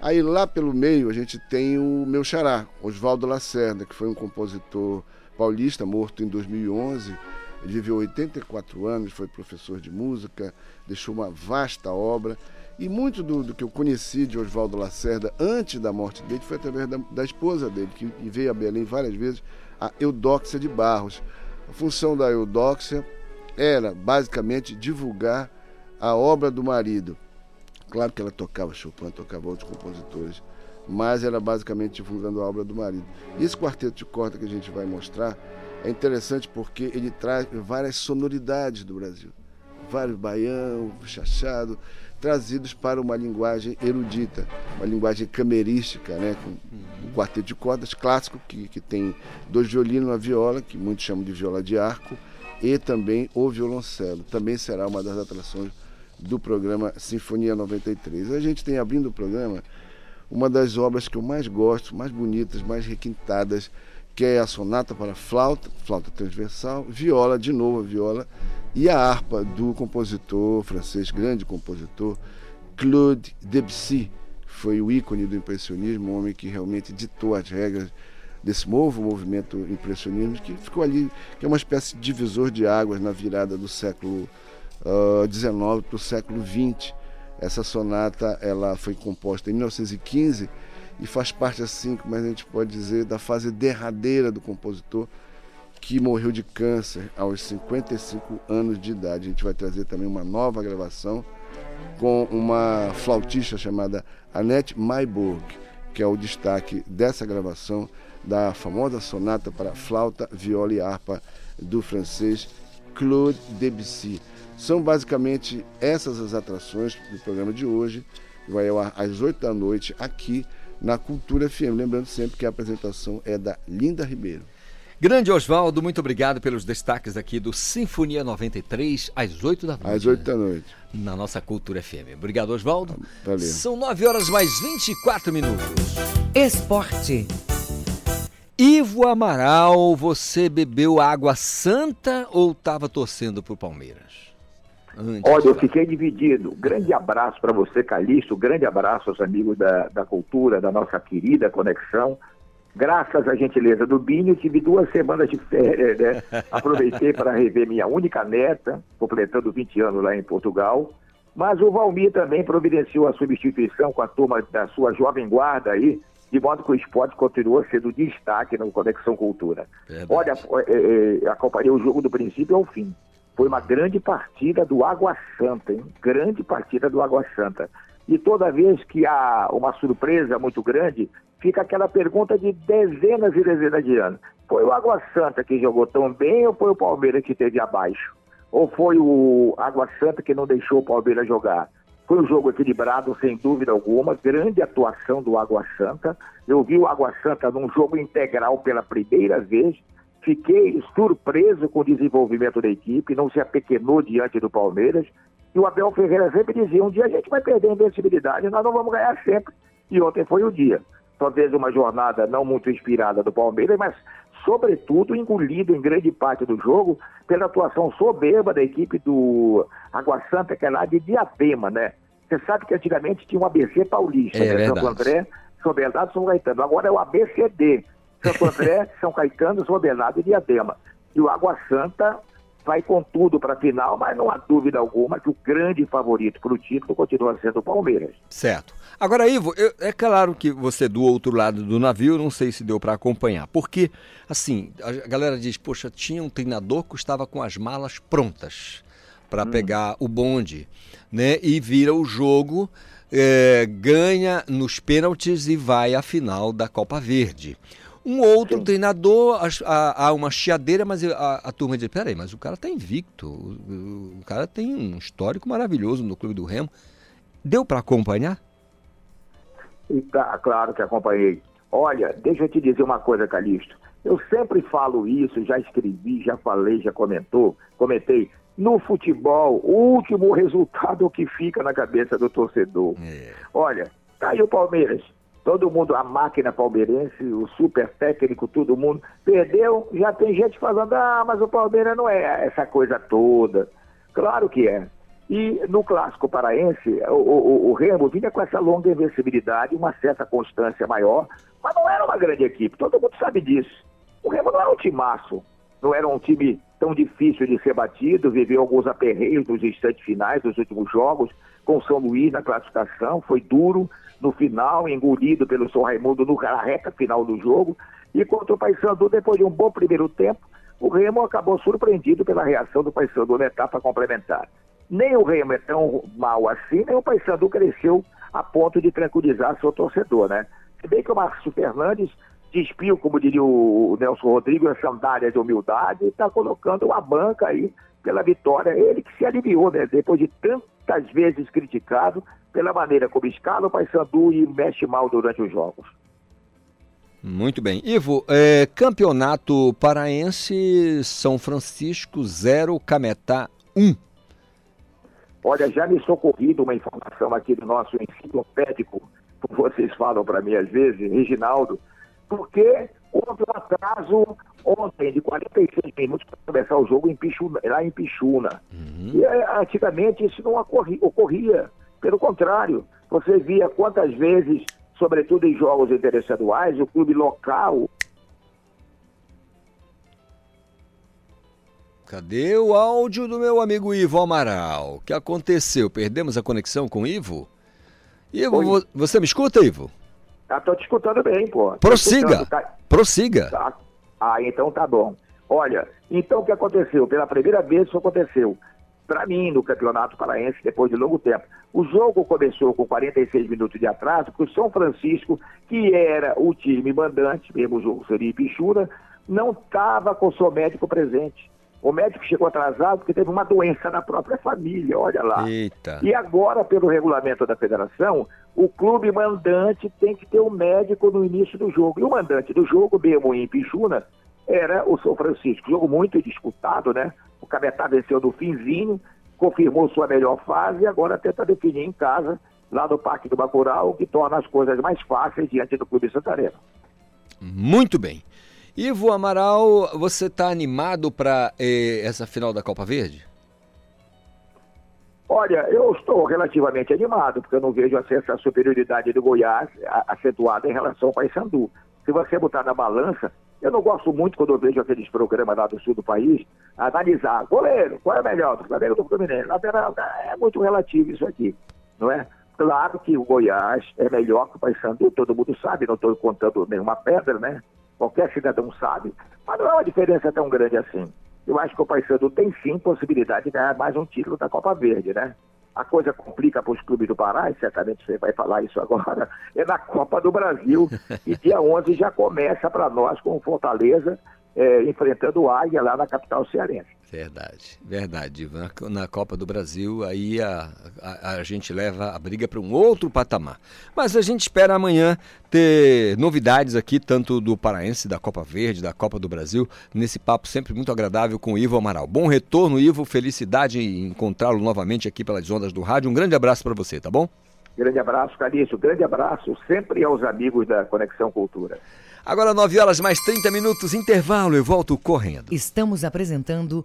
Aí lá pelo meio a gente tem o meu xará, Oswaldo Lacerda, que foi um compositor paulista, morto em 2011. Ele viveu 84 anos, foi professor de música, deixou uma vasta obra. E muito do, do que eu conheci de Oswaldo Lacerda antes da morte dele foi através da, da esposa dele, que veio a Belém várias vezes, a Eudóxia de Barros. A função da Eudóxia era basicamente divulgar a obra do marido. Claro que ela tocava Chopin, tocava outros compositores, mas era basicamente divulgando a obra do marido. E esse quarteto de corda que a gente vai mostrar é interessante porque ele traz várias sonoridades do Brasil. Vários baião, chachado, trazidos para uma linguagem erudita, uma linguagem camerística, né? com um quarteto de cordas clássico, que, que tem dois violinos uma viola, que muitos chamam de viola de arco, e também o violoncelo. Também será uma das atrações do programa Sinfonia 93. A gente tem abrindo o programa uma das obras que eu mais gosto, mais bonitas, mais requintadas, que é a sonata para flauta, flauta transversal, viola, de novo a viola, e a harpa do compositor francês, grande compositor, Claude Debussy, que foi o ícone do impressionismo, um homem que realmente ditou as regras desse novo movimento impressionismo, que ficou ali, que é uma espécie de divisor de águas na virada do século XIX uh, para o século XX. Essa sonata ela foi composta em 1915 e faz parte, assim, como a gente pode dizer, da fase derradeira do compositor, que morreu de câncer aos 55 anos de idade. A gente vai trazer também uma nova gravação com uma flautista chamada Annette Maybourg, que é o destaque dessa gravação da famosa sonata para flauta, viola e harpa do francês Claude Debussy. São basicamente essas as atrações do programa de hoje, que vai ao ar às 8 da noite aqui na Cultura FM. Lembrando sempre que a apresentação é da Linda Ribeiro. Grande Oswaldo, muito obrigado pelos destaques aqui do Sinfonia 93, às 8 da noite. Às 8 da noite. Na nossa Cultura FM. Obrigado, Oswaldo. Valeu. São 9 horas mais 24 minutos. Esporte. Ivo Amaral, você bebeu água santa ou estava torcendo para o Palmeiras? Antes Olha, eu fiquei dividido. Grande abraço para você, Calixto. Grande abraço aos amigos da, da cultura, da nossa querida conexão. Graças à gentileza do Binho, tive duas semanas de férias, né? Aproveitei para rever minha única neta, completando 20 anos lá em Portugal. Mas o Valmir também providenciou a substituição com a turma da sua jovem guarda aí, de modo que o esporte continua sendo destaque no Conexão Cultura. Verdade. Olha, é, é, acompanhei o jogo do princípio ao fim. Foi uma grande partida do Água Santa, hein? Grande partida do Água Santa. E toda vez que há uma surpresa muito grande, fica aquela pergunta de dezenas e dezenas de anos. Foi o Água Santa que jogou tão bem ou foi o Palmeiras que teve abaixo? Ou foi o Água Santa que não deixou o Palmeiras jogar? Foi um jogo equilibrado, sem dúvida alguma, grande atuação do Água Santa. Eu vi o Água Santa num jogo integral pela primeira vez, Fiquei surpreso com o desenvolvimento da equipe, não se apequenou diante do Palmeiras. E o Abel Ferreira sempre dizia: um dia a gente vai perder a invencibilidade, nós não vamos ganhar sempre. E ontem foi o dia. Talvez uma jornada não muito inspirada do Palmeiras, mas, sobretudo, engolido em grande parte do jogo pela atuação soberba da equipe do Água Santa, que é lá de Diadema, né? Você sabe que antigamente tinha um ABC paulista, é, né? Santo André, São Bernardo São Gaetano. Agora é o ABCD Santo André, São Caetano, São Bernardo e Diadema. E o Água Santa vai com tudo para a final, mas não há dúvida alguma que o grande favorito para o título continua sendo o Palmeiras. Certo. Agora, Ivo, eu, é claro que você do outro lado do navio, não sei se deu para acompanhar, porque, assim, a galera diz, poxa, tinha um treinador que estava com as malas prontas para hum. pegar o bonde, né? E vira o jogo, é, ganha nos pênaltis e vai à final da Copa Verde. Um outro Sim. treinador, há uma chiadeira, mas a, a turma diz: peraí, mas o cara está invicto, o, o, cara tem um histórico maravilhoso no Clube do Remo. Deu para acompanhar? Tá, claro que acompanhei. Olha, deixa eu te dizer uma coisa, Calixto. Eu sempre falo isso, já escrevi, já falei, já comentou, comentei. No futebol, o último resultado que fica na cabeça do torcedor. É. Olha, tá aí o Palmeiras todo mundo, a máquina palmeirense, o super técnico, todo mundo perdeu. Já tem gente falando, ah, mas o Palmeiras não é essa coisa toda. Claro que é. E no clássico paraense, o, o, o Remo vinha com essa longa invencibilidade, uma certa constância maior, mas não era uma grande equipe, todo mundo sabe disso. O Remo não era um timaço, não era um time tão difícil de ser batido, viveu alguns aperreios nos instantes finais dos últimos jogos, com São Luís na classificação, foi duro, no final, engolido pelo São Raimundo no, na reta final do jogo. E contra o Paysandu, depois de um bom primeiro tempo, o Remo acabou surpreendido pela reação do Paysandu na etapa complementar. Nem o Remo é tão mal assim, nem o Paysandu cresceu a ponto de tranquilizar seu torcedor, né? Se bem que o Márcio Fernandes despiu, como diria o Nelson Rodrigues, a sandália de humildade e está colocando uma banca aí pela vitória. Ele que se aliviou, né? Depois de tantas vezes criticado, pela maneira como escala o Paysandu e mexe mal durante os jogos. Muito bem. Ivo, é, campeonato paraense São Francisco 0, Cametá 1. Um. Olha, já me socorrido uma informação aqui do nosso enciclopédico, como vocês falam para mim às vezes, Reginaldo, porque houve um atraso ontem de 46 minutos para começar o jogo em Pichuna, lá em Pichuna. Uhum. E é, antigamente isso não ocorria, ocorria. Pelo contrário, você via quantas vezes, sobretudo em jogos interestaduais, o clube local. Cadê o áudio do meu amigo Ivo Amaral? O que aconteceu? Perdemos a conexão com o Ivo? Ivo, Oi. você me escuta, Ivo? Ah, tô te escutando bem, pô. Prossiga. Tá... Prossiga. Tá. Ah, então tá bom. Olha, então o que aconteceu? Pela primeira vez isso aconteceu para mim, no Campeonato Paraense, depois de longo tempo. O jogo começou com 46 minutos de atraso, porque o São Francisco, que era o time mandante, mesmo o jogo seria Pichura, não estava com o seu médico presente. O médico chegou atrasado porque teve uma doença na própria família, olha lá. Eita. E agora, pelo regulamento da federação, o clube mandante tem que ter um médico no início do jogo. E o mandante do jogo, mesmo em Pichuna, era o São Francisco. Jogo muito disputado, né? O Cabetá venceu no finzinho, confirmou sua melhor fase e agora tenta definir em casa, lá no Parque do Bacurau, o que torna as coisas mais fáceis diante do Clube Santareno. Muito bem. Ivo Amaral, você está animado para eh, essa final da Copa Verde? Olha, eu estou relativamente animado, porque eu não vejo essa superioridade do Goiás acentuada em relação ao Paysandu. Se você botar na balança, eu não gosto muito quando eu vejo aqueles programas lá do sul do país, analisar goleiro, qual é melhor, do Flamengo do Fluminense, lateral, é muito relativo isso aqui, não é? Claro que o Goiás é melhor que o Paysandu, todo mundo sabe, não estou contando nenhuma pedra, né? Qualquer cidadão sabe, mas não é uma diferença tão grande assim. Eu acho que o Paysandu tem sim possibilidade de ganhar mais um título da Copa Verde, né? a coisa complica para os clubes do Pará, e certamente você vai falar isso agora, é na Copa do Brasil. E dia 11 já começa para nós com o Fortaleza é, enfrentando o Águia lá na capital cearense. Verdade, verdade. Na, na Copa do Brasil, aí a, a, a gente leva a briga para um outro patamar. Mas a gente espera amanhã ter novidades aqui, tanto do Paraense, da Copa Verde, da Copa do Brasil, nesse papo sempre muito agradável com o Ivo Amaral. Bom retorno, Ivo. Felicidade em encontrá-lo novamente aqui pelas ondas do rádio. Um grande abraço para você, tá bom? Grande abraço, Calixto. Grande abraço sempre aos amigos da Conexão Cultura. Agora 9 horas mais 30 minutos, intervalo, eu volto correndo. Estamos apresentando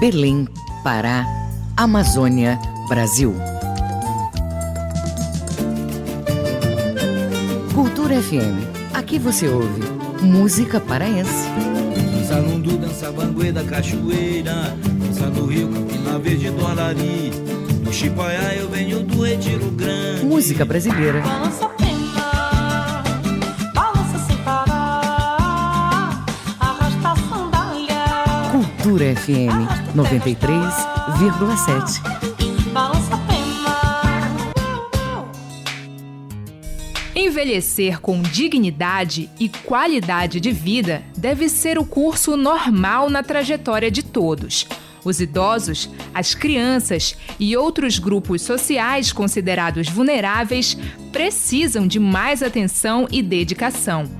Berlim, Pará, Amazônia, Brasil. Cultura FM. Aqui você ouve música paraense. Dança cachoeira Dança do rio, Campina Verde do Arari Do Chipaiá eu venho do Retiro Grande Música brasileira. Balança Cultura FM 93,7. balança pena. Envelhecer com dignidade e qualidade de vida deve ser o curso normal na trajetória de todos. Os idosos, as crianças e outros grupos sociais considerados vulneráveis precisam de mais atenção e dedicação.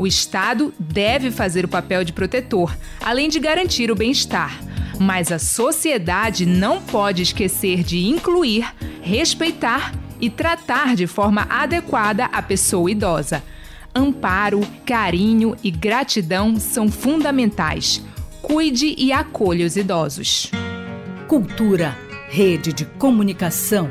O Estado deve fazer o papel de protetor, além de garantir o bem-estar. Mas a sociedade não pode esquecer de incluir, respeitar e tratar de forma adequada a pessoa idosa. Amparo, carinho e gratidão são fundamentais. Cuide e acolha os idosos. Cultura, rede de comunicação.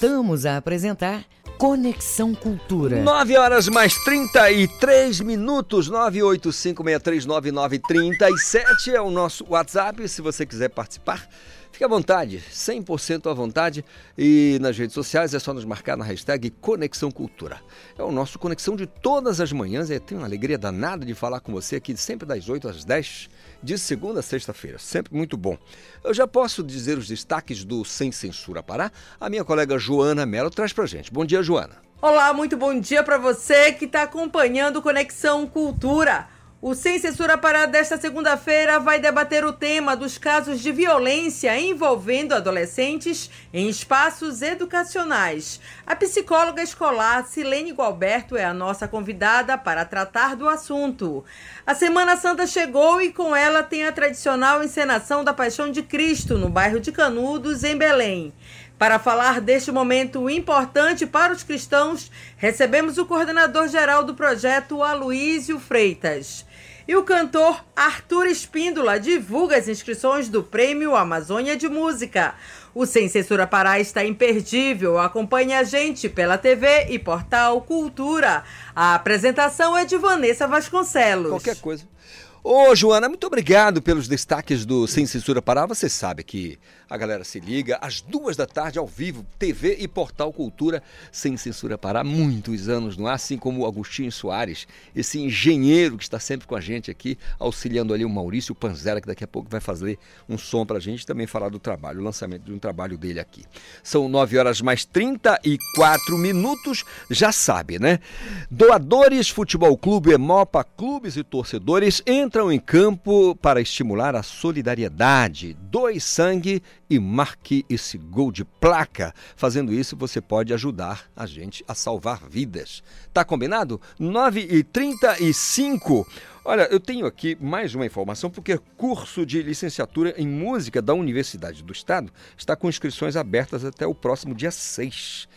Voltamos a apresentar Conexão Cultura. 9 horas mais 33 minutos, 985639937 é o nosso WhatsApp, se você quiser participar. Fique à vontade, 100% à vontade. E nas redes sociais é só nos marcar na hashtag Conexão Cultura. É o nosso Conexão de todas as manhãs. Eu tenho uma alegria danada de falar com você aqui, sempre das 8 às 10, de segunda a sexta-feira. Sempre muito bom. Eu já posso dizer os destaques do Sem Censura Pará. A minha colega Joana Mello traz pra gente. Bom dia, Joana. Olá, muito bom dia para você que está acompanhando Conexão Cultura. O Sem Censura Pará desta segunda-feira vai debater o tema dos casos de violência envolvendo adolescentes em espaços educacionais. A psicóloga escolar Silene Gualberto é a nossa convidada para tratar do assunto. A Semana Santa chegou e com ela tem a tradicional encenação da Paixão de Cristo no bairro de Canudos, em Belém. Para falar deste momento importante para os cristãos, recebemos o coordenador geral do projeto, Aloísio Freitas. E o cantor Arthur Espíndola divulga as inscrições do Prêmio Amazônia de Música. O Sem Censura Pará está imperdível. Acompanhe a gente pela TV e portal Cultura. A apresentação é de Vanessa Vasconcelos. Qualquer coisa. Ô, Joana, muito obrigado pelos destaques do Sem Censura Pará. Você sabe que a galera se liga às duas da tarde ao vivo, TV e Portal Cultura Sem Censura Pará. Muitos anos no ar, assim como o Agostinho Soares, esse engenheiro que está sempre com a gente aqui, auxiliando ali o Maurício Panzera, que daqui a pouco vai fazer um som pra gente e também falar do trabalho, o lançamento de um trabalho dele aqui. São 9 horas mais 34 minutos, já sabe, né? Doadores Futebol Clube, Emopa, clubes e torcedores entram em campo para estimular a solidariedade. Doe sangue e marque esse gol de placa. Fazendo isso, você pode ajudar a gente a salvar vidas. Tá combinado? 9 e 35 Olha, eu tenho aqui mais uma informação, porque curso de licenciatura em música da Universidade do Estado está com inscrições abertas até o próximo dia 6.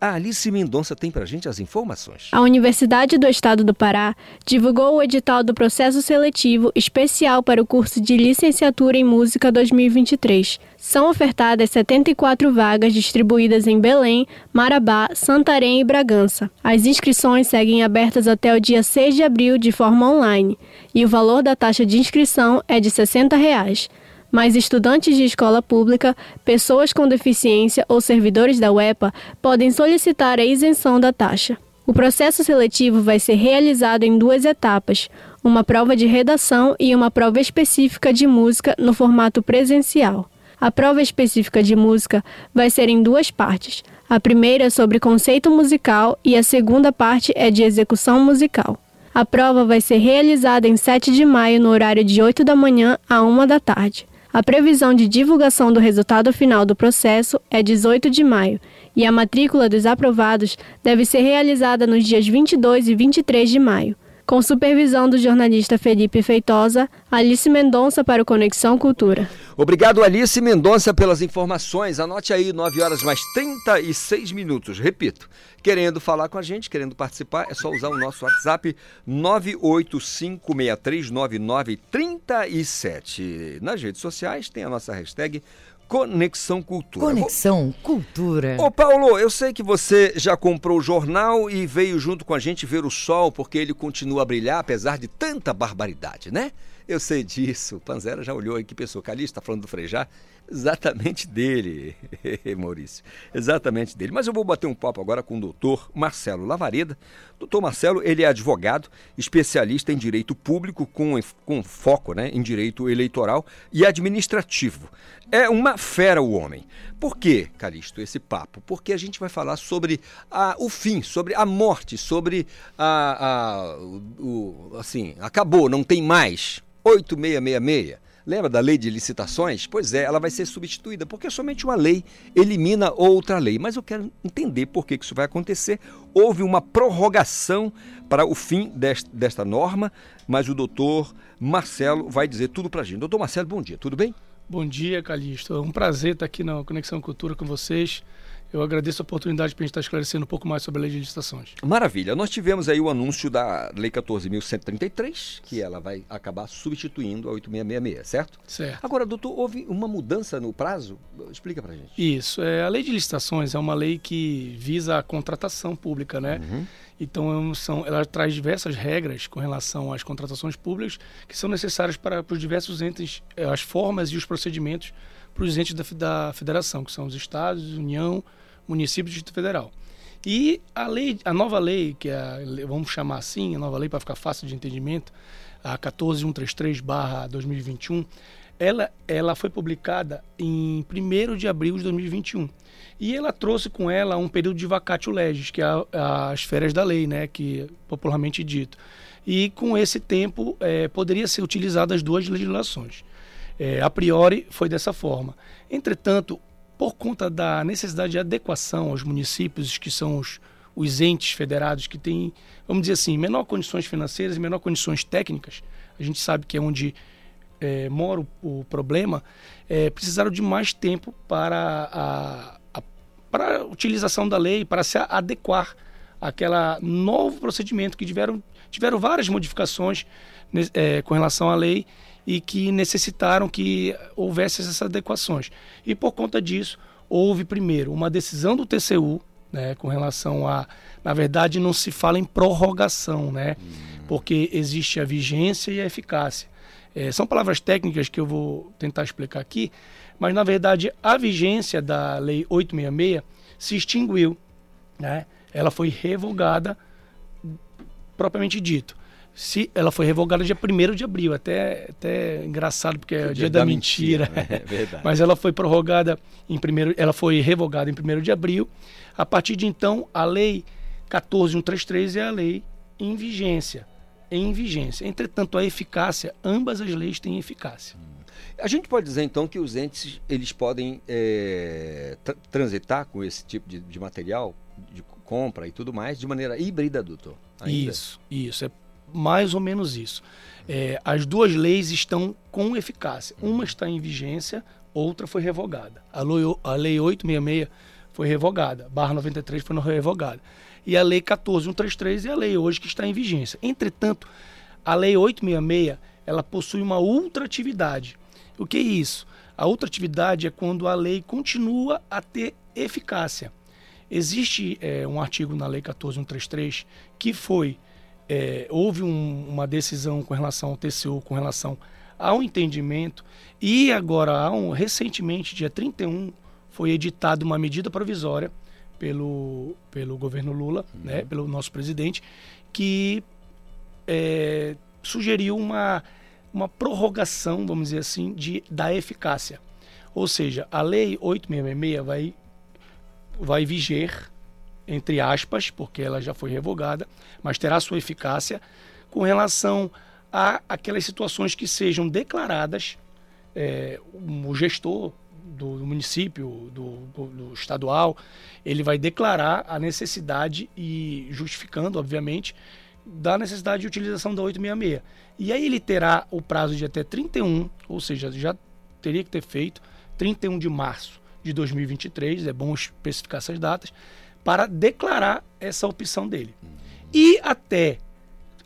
A Alice Mendonça tem pra gente as informações. A Universidade do Estado do Pará divulgou o edital do processo seletivo especial para o curso de Licenciatura em Música 2023. São ofertadas 74 vagas distribuídas em Belém, Marabá, Santarém e Bragança. As inscrições seguem abertas até o dia 6 de abril de forma online e o valor da taxa de inscrição é de 60 reais. Mas estudantes de escola pública, pessoas com deficiência ou servidores da UEPA podem solicitar a isenção da taxa. O processo seletivo vai ser realizado em duas etapas: uma prova de redação e uma prova específica de música no formato presencial. A prova específica de música vai ser em duas partes. A primeira é sobre conceito musical e a segunda parte é de execução musical. A prova vai ser realizada em 7 de maio, no horário de 8 da manhã a 1 da tarde. A previsão de divulgação do resultado final do processo é 18 de maio e a matrícula dos aprovados deve ser realizada nos dias 22 e 23 de maio. Com supervisão do jornalista Felipe Feitosa, Alice Mendonça para o Conexão Cultura. Obrigado, Alice Mendonça, pelas informações. Anote aí, 9 horas mais 36 minutos. Repito, querendo falar com a gente, querendo participar, é só usar o nosso WhatsApp 985639937. Nas redes sociais tem a nossa hashtag Conexão Cultura. Conexão Cultura. Ô Paulo, eu sei que você já comprou o jornal e veio junto com a gente ver o sol, porque ele continua a brilhar apesar de tanta barbaridade, né? Eu sei disso. O Panzera já olhou aí que pessoa. Calista está falando do Frejá. Exatamente dele, Maurício. Exatamente dele. Mas eu vou bater um papo agora com o doutor Marcelo Lavareda. Doutor Marcelo, ele é advogado, especialista em direito público, com, com foco né, em direito eleitoral e administrativo. É uma fera o homem. Por que, Calixto, esse papo? Porque a gente vai falar sobre a, o fim, sobre a morte, sobre a, a o, assim, acabou, não tem mais. 8666 Lembra da lei de licitações? Pois é, ela vai ser substituída, porque somente uma lei elimina outra lei. Mas eu quero entender por que isso vai acontecer. Houve uma prorrogação para o fim desta, norma, mas o doutor Marcelo vai dizer tudo para a gente. Doutor Marcelo, bom dia, tudo bem? Bom dia, Calixto. É um prazer estar aqui na Conexão Cultura com vocês. Eu agradeço a oportunidade para a gente estar esclarecendo um pouco mais sobre a lei de licitações. Maravilha. Nós tivemos aí o anúncio da Lei 14.133, que ela vai acabar substituindo a 8666, certo? Certo. Agora, doutor, houve uma mudança no prazo? Explica para gente. Isso. É, a lei de licitações é uma lei que visa a contratação pública, né? Uhum. Então, são, ela traz diversas regras com relação às contratações públicas que são necessárias para, para os diversos entes, eh, as formas e os procedimentos para os entes da, da federação, que são os estados, União, município e Distrito Federal. E a lei, a nova lei, que é a, vamos chamar assim, a nova lei para ficar fácil de entendimento, a 14133/2021, ela ela foi publicada em 1 de abril de 2021. E ela trouxe com ela um período de vacatio legis, que é as férias da lei, né, que popularmente dito. E com esse tempo é, poderia ser utilizado as duas legislações. É, a priori foi dessa forma. Entretanto, por conta da necessidade de adequação aos municípios, que são os, os entes federados que têm, vamos dizer assim, menor condições financeiras e menor condições técnicas, a gente sabe que é onde é, mora o, o problema, é, precisaram de mais tempo para a, a, para utilização da lei, para se adequar àquela novo procedimento que tiveram, tiveram várias modificações é, com relação à lei e que necessitaram que houvesse essas adequações. E por conta disso, houve primeiro uma decisão do TCU, né, com relação a, na verdade, não se fala em prorrogação, né, hum. porque existe a vigência e a eficácia. É, são palavras técnicas que eu vou tentar explicar aqui, mas na verdade a vigência da Lei 866 se extinguiu, né? Ela foi revogada propriamente dito se ela foi revogada dia 1 de abril, até, até engraçado porque é o dia, dia da, da, mentira. mentira. É verdade. Mas ela foi prorrogada em primeiro, ela foi revogada em 1 de abril. A partir de então, a lei 14133 é a lei em vigência, em vigência. Entretanto, a eficácia, ambas as leis têm eficácia. A gente pode dizer então que os entes eles podem é, transitar com esse tipo de, de material de compra e tudo mais de maneira híbrida, doutor? Ainda? Isso, isso. É mais ou menos isso. É, as duas leis estão com eficácia. Uma está em vigência, outra foi revogada. A lei, a lei 866 foi revogada, barra 93 foi revogada. E a lei 14133 é a lei hoje que está em vigência. Entretanto, a lei 866 ela possui uma ultratividade. O que é isso? A ultratividade é quando a lei continua a ter eficácia. Existe é, um artigo na lei 14133 que foi é, houve um, uma decisão com relação ao TCU, com relação um entendimento e agora há um, recentemente, dia 31, foi editada uma medida provisória pelo, pelo governo Lula, uhum. né, pelo nosso presidente, que é, sugeriu uma, uma prorrogação, vamos dizer assim, de, da eficácia. Ou seja, a Lei 8666 vai, vai viger, entre aspas, porque ela já foi revogada, mas terá sua eficácia com relação a aquelas situações que sejam declaradas, é, o gestor do, do município, do, do, do, estadual, ele vai declarar a necessidade e justificando, obviamente, da necessidade de utilização da 866. E aí ele terá o prazo de até 31, ou seja, já teria que ter feito 31 de março de 2023, é bom especificar essas datas, para declarar essa opção dele. E até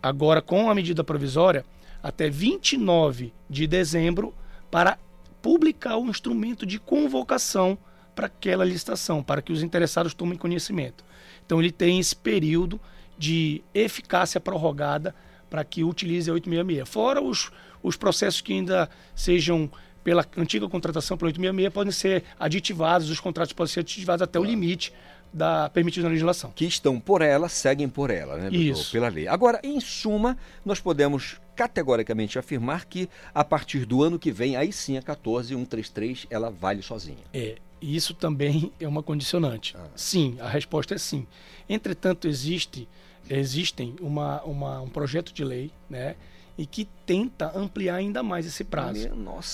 agora com a medida provisória, até 29 de dezembro, para publicar o instrumento de convocação para aquela licitação, para que os interessados tomem conhecimento. Então ele tem esse período de eficácia prorrogada para que utilize a 866. Fora os, os processos que ainda sejam pela antiga contratação pela 866 podem ser aditivados, os contratos podem ser aditivados até o limite da permitida na legislação. Que estão por ela, seguem por ela, né, doutor? Isso. Pela lei. Agora, em suma, nós podemos categoricamente afirmar que a partir do ano que vem, aí sim a 14133 ela vale sozinha. É, isso também é uma condicionante. Ah. Sim, a resposta é sim. Entretanto, existe existem uma, uma, um projeto de lei, né? E que tenta ampliar ainda mais esse prazo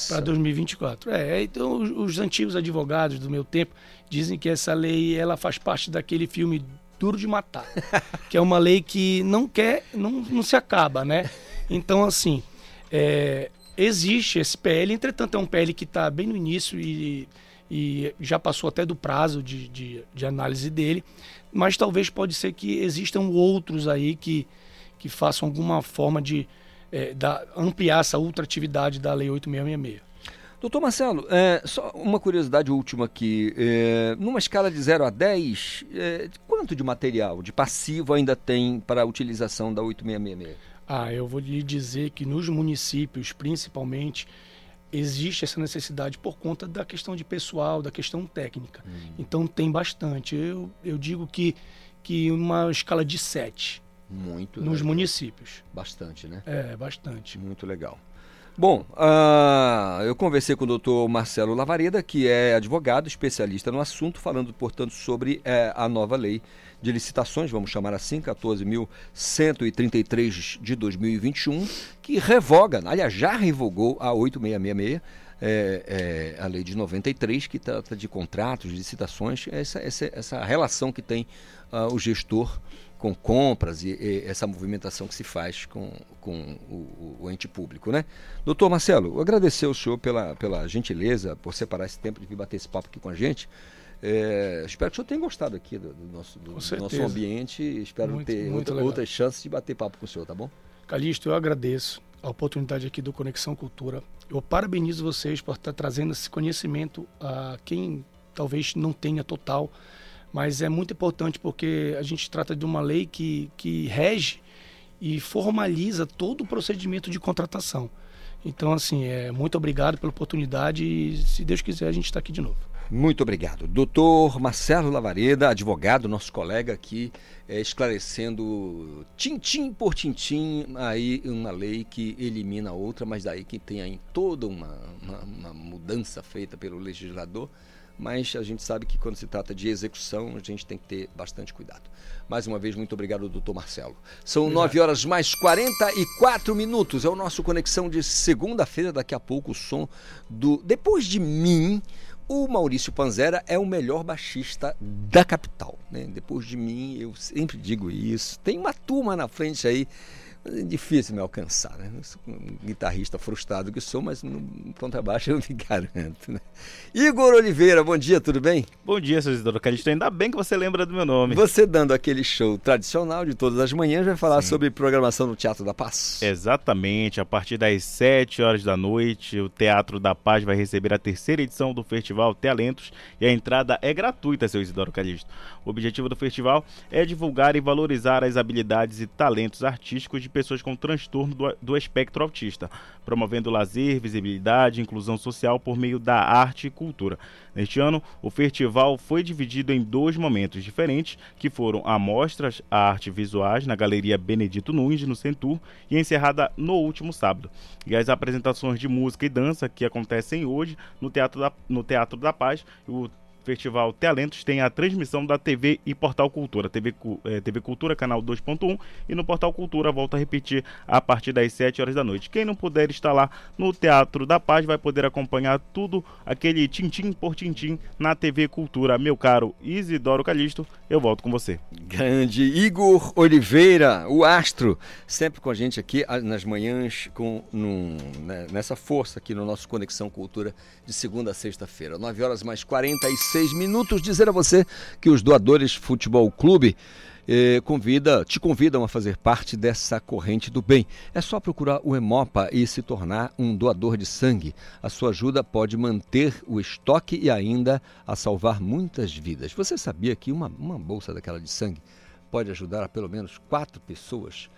para 2024. É, então os, os, antigos advogados do meu tempo dizem que essa lei ela faz parte daquele filme Duro de Matar, que é uma lei que não quer, não, não se acaba, né? Então assim, é, existe esse PL, entretanto é um PL que está bem no início e, e já passou até do prazo de, de, de análise dele mas talvez pode ser que existam outros aí que, que façam alguma forma de é, da, ampliar essa ultratividade da Lei 8666. Doutor Marcelo, é, só uma curiosidade última aqui. É, numa escala de 0 a 10, é, quanto de material, de passivo ainda tem para a utilização da 8666? Ah, eu vou lhe dizer que nos municípios, principalmente, existe essa necessidade por conta da questão de pessoal, da questão técnica. Hum. Então tem bastante. Eu, eu digo que, que uma escala de 7. Muito Nos legal. municípios. Bastante, né? É, bastante. Muito legal. Bom, uh, eu conversei com o doutor Marcelo Lavareda, que é advogado, especialista no assunto, falando, portanto, sobre uh, a nova lei de licitações, vamos chamar assim, 14.133 de 2021, que revoga, aliás, já revogou a 8666, é, é, a lei de 93, que trata de contratos, de licitações, essa, essa, essa relação que tem uh, o gestor com compras e, e, essa movimentação que se faz com, com o, o, ente público, né? Doutor Marcelo, agradecer ao senhor pela, pela gentileza, por separar esse tempo de vir bater esse papo aqui com a gente. É, espero que o senhor tenha gostado aqui do, do nosso, do, do nosso ambiente. Espero muito, ter muito outra, outras chances de bater papo com o senhor, tá bom? Calixto, eu agradeço a oportunidade aqui do Conexão Cultura. Eu parabenizo vocês por estar trazendo esse conhecimento a quem talvez não tenha total, mas é muito importante porque a gente trata de uma lei que, que rege e formaliza todo o procedimento de contratação. Então, assim, é, muito obrigado pela oportunidade e, se Deus quiser, a gente está aqui de novo. Muito obrigado. Doutor Marcelo Lavareda, advogado, nosso colega aqui, é, esclarecendo tintim por tintim aí uma lei que elimina outra, mas daí que tem aí toda uma, uma, uma mudança feita pelo legislador. Mas a gente sabe que quando se trata de execução, a gente tem que ter bastante cuidado. Mais uma vez, muito obrigado, doutor Marcelo. São obrigado. 9 horas mais 44 minutos. É o nosso Conexão de segunda-feira. Daqui a pouco o som do Depois de Mim o Maurício Panzera é o melhor baixista da capital. Né? Depois de mim, eu sempre digo isso. Tem uma turma na frente aí é difícil me alcançar, né? Um guitarrista frustrado que sou, mas no contrabaixo eu me garanto, né? Igor Oliveira, bom dia, tudo bem? Bom dia, seu Isidoro Calixto. Ainda bem que você lembra do meu nome. Você dando aquele show tradicional de todas as manhãs, vai falar Sim. sobre programação no Teatro da Paz. Exatamente. A partir das 7 horas da noite, o Teatro da Paz vai receber a terceira edição do Festival Talentos e a entrada é gratuita, seu Isidoro Calixto. O objetivo do festival é divulgar e valorizar as habilidades e talentos artísticos de pessoas com transtorno do, do espectro autista, promovendo lazer, visibilidade e inclusão social por meio da arte e cultura. Neste ano, o festival foi dividido em dois momentos diferentes, que foram amostras a arte visuais na Galeria Benedito Nunes, no Centur, e encerrada no último sábado. E as apresentações de música e dança que acontecem hoje no Teatro da, no Teatro da Paz, o Festival Talentos tem a transmissão da TV e Portal Cultura, TV, é, TV Cultura, canal 2.1, e no Portal Cultura volta a repetir a partir das 7 horas da noite. Quem não puder estar lá no Teatro da Paz vai poder acompanhar tudo aquele tintim por tintim na TV Cultura. Meu caro Isidoro Calixto, eu volto com você. Grande Igor Oliveira, o astro, sempre com a gente aqui nas manhãs, com num, né, nessa força aqui no nosso Conexão Cultura de segunda a sexta-feira, 9 horas mais 45 16 minutos. Dizer a você que os doadores Futebol Clube eh, convida, te convidam a fazer parte dessa corrente do bem. É só procurar o Hemopa e se tornar um doador de sangue. A sua ajuda pode manter o estoque e ainda a salvar muitas vidas. Você sabia que uma, uma bolsa daquela de sangue pode ajudar a pelo menos quatro pessoas?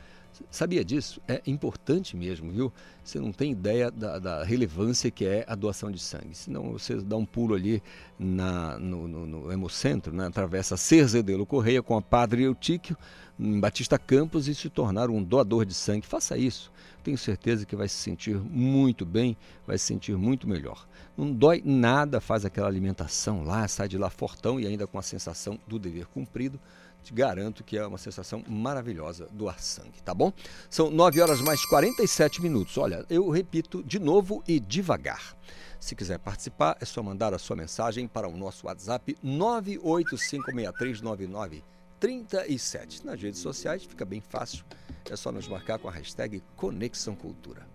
Sabia disso? É importante mesmo, viu? Você não tem ideia da, da, relevância que é a doação de sangue. Senão você dá um pulo ali na, no, no, no Hemocentro, né? atravessa Cerzedelo Correia com a Padre Eutíquio, em Batista Campos e se tornar um doador de sangue. Faça isso. Tenho certeza que vai se sentir muito bem, vai se sentir muito melhor. Não dói nada, faz aquela alimentação lá, sai de lá fortão e ainda com a sensação do dever cumprido te garanto que é uma sensação maravilhosa doar sangue, tá bom? São 9 horas mais 47 minutos. Olha, eu repito de novo e devagar. Se quiser participar, é só mandar a sua mensagem para o nosso WhatsApp 985639937. Nas redes sociais fica bem fácil, é só nos marcar com a hashtag Conexão Cultura.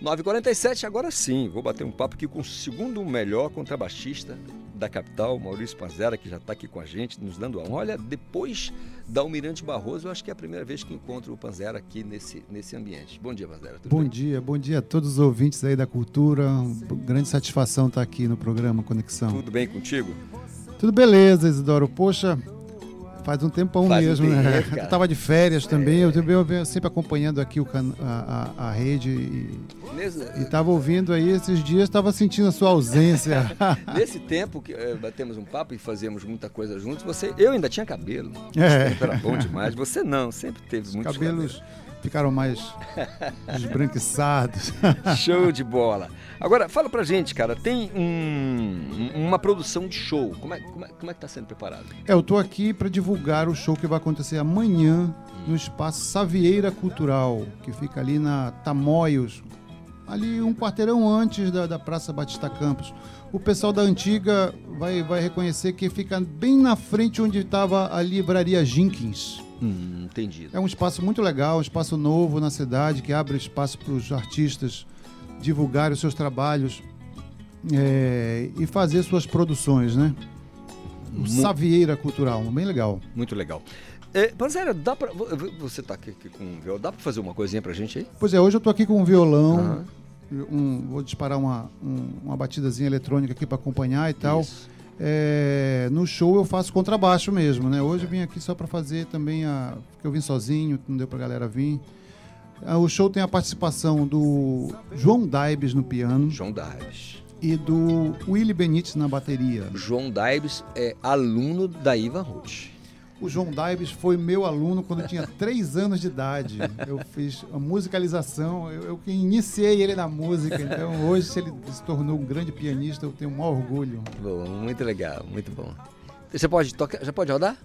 9h47, agora sim, vou bater um papo aqui com o segundo melhor contrabaixista da capital, Maurício Panzera, que já está aqui com a gente, nos dando a Olha, depois da Almirante Barroso, eu acho que é a primeira vez que encontro o Panzera aqui nesse, nesse ambiente. Bom dia, Panzera. bom bem? dia, bom dia a todos os ouvintes aí da cultura. Grande satisfação estar aqui no programa Conexão. Tudo bem contigo? Tudo beleza, Isidoro. Poxa, Faz um tempão Faz mesmo, um né? Eu tava de férias também, é. eu, eu sempre acompanhando aqui o can, a, a, a, rede e, e tava ouvindo aí esses dias, estava sentindo a sua ausência. Nesse tempo que é, batemos um papo e fazíamos muita coisa juntos, você, eu ainda tinha cabelo. É. Era bom demais. Você não, sempre teve Os muitos cabelos. cabelos ficaram mais esbranquiçados. Show de bola. Agora, fala pra gente, cara, tem um, uma produção de show. Como é, como é, como é que tá sendo preparado? É, eu tô aqui para divulgar o show que vai acontecer amanhã no espaço Savieira Cultural, que fica ali na Tamoios, ali um quarteirão antes da, da Praça Batista Campos. O pessoal da antiga vai, vai reconhecer que fica bem na frente onde estava a livraria Jenkins. Hum, entendido. É um espaço muito legal, um espaço novo na cidade que abre espaço para os artistas divulgarem os seus trabalhos é, e fazer suas produções, né? O Savieira Cultural, bem legal. Muito legal. É, Panzera, dá pra, você está aqui, aqui, com um violão, dá para fazer uma coisinha para a gente aí? Pois é, hoje eu estou aqui com um violão, uhum. um, vou disparar uma, um, uma batidazinha eletrônica aqui para acompanhar e tal. Isso. É, no show eu faço contrabaixo mesmo, né? Hoje eu vim aqui só para fazer também a. Porque eu vim sozinho, não deu pra galera vir. Ah, o show tem a participação do João Daibes no piano. João Daibes. E do Willy Benítez na bateria. João Daibes é aluno da Ivan Ruth. O João Daibes foi meu aluno quando eu tinha três anos de idade. Eu fiz a musicalização, eu, eu que iniciei ele na música. Então hoje, se ele se tornou um grande pianista, eu tenho um maior orgulho. Bom, muito legal, muito bom. Você pode tocar, já pode rodar?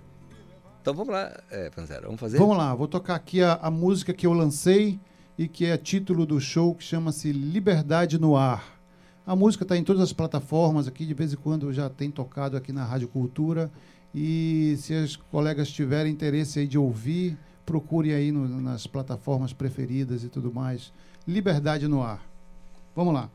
Então vamos lá, é, Panzera, vamos fazer? Vamos lá, vou tocar aqui a, a música que eu lancei e que é título do show, que chama-se Liberdade no Ar. A música está em todas as plataformas aqui, de vez em quando já tem tocado aqui na Rádio Cultura. E se as colegas tiverem interesse aí de ouvir, procure aí no, nas plataformas preferidas e tudo mais. Liberdade no ar. Vamos lá.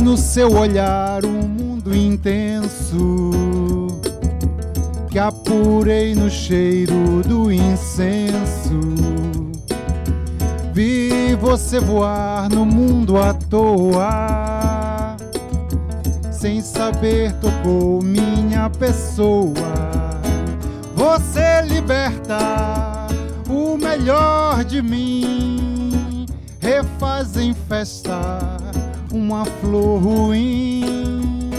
Li no seu olhar um mundo intenso que apurei no cheiro do incenso. Vi você voar no mundo à toa, sem saber tocou minha pessoa. Você liberta o melhor de mim, refaz em festa uma flor ruim.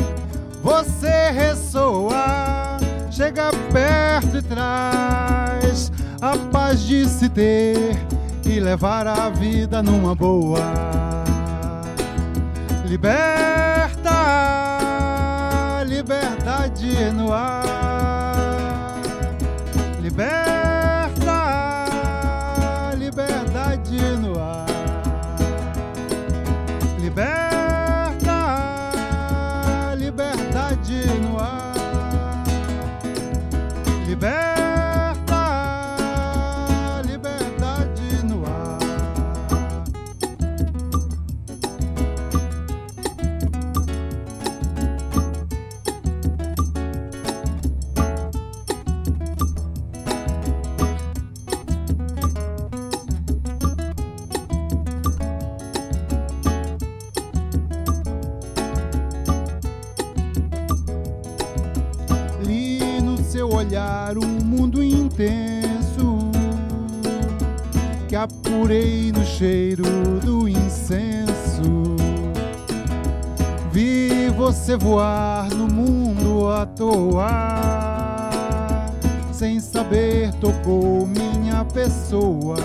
Você ressoa, chega perto e traz a paz de se ter e levar a vida numa boa. Liberta, liberdade no ar. Apurei no cheiro do incenso. Vi você voar no mundo à toa, sem saber tocou minha pessoa.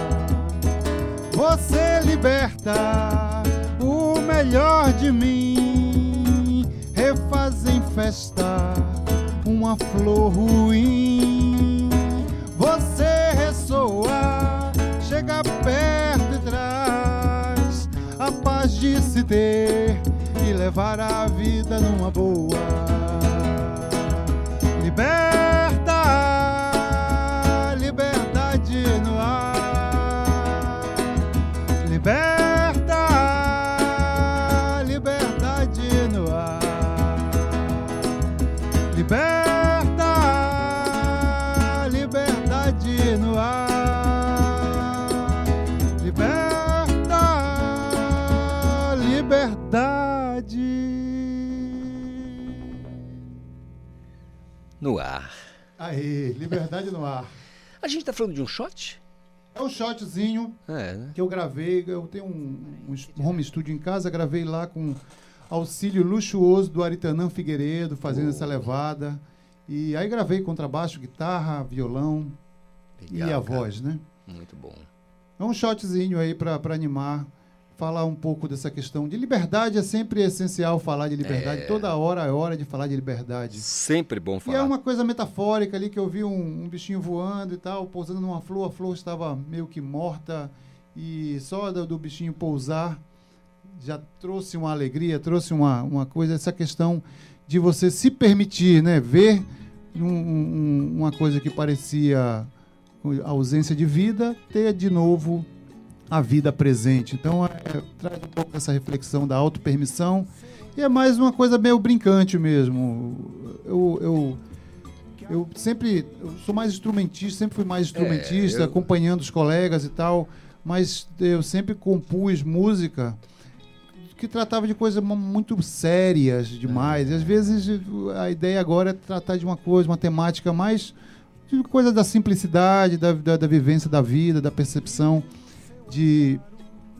Você liberta o melhor de mim, refaz em festa uma flor ruim. Você ressoa, perto e traz a paz de se ter e levar a vida numa boa. Liberta, liberdade no ar. A gente tá falando de um shot? É um shotzinho É, né? que eu gravei. Eu tenho um, um home studio em casa, gravei lá com auxílio luxuoso do Aritanã Figueiredo, fazendo essa levada. E aí gravei contrabaixo, guitarra, violão e Legal, a cara. voz, né? Muito bom. É um shotzinho aí para animar, falar um pouco dessa questão de liberdade. É sempre essencial falar de liberdade. É. Toda hora é hora de falar de liberdade. Sempre bom E falar. é uma coisa metafórica ali que eu vi um, um bichinho voando e tal, pousando numa flor, a flor estava meio que morta e só do, do bichinho pousar já trouxe uma alegria, trouxe uma, uma coisa, essa questão de você se permitir, né, ver um- um- uma coisa que parecia ausência de vida, ter de novo a vida presente. Então, é, traz um pouco essa reflexão da autopermissão e é mais uma coisa meio brincante mesmo. Eu, eu, eu sempre eu sou mais instrumentista, sempre fui mais instrumentista, eu- acompanhando os colegas e tal, mas eu sempre compus música que tratava de coisas mu- muito sérias demais. E às vezes a ideia agora é tratar de uma coisa, uma temática mais de coisa da simplicidade, da, da, da vivência da vida, da percepção de,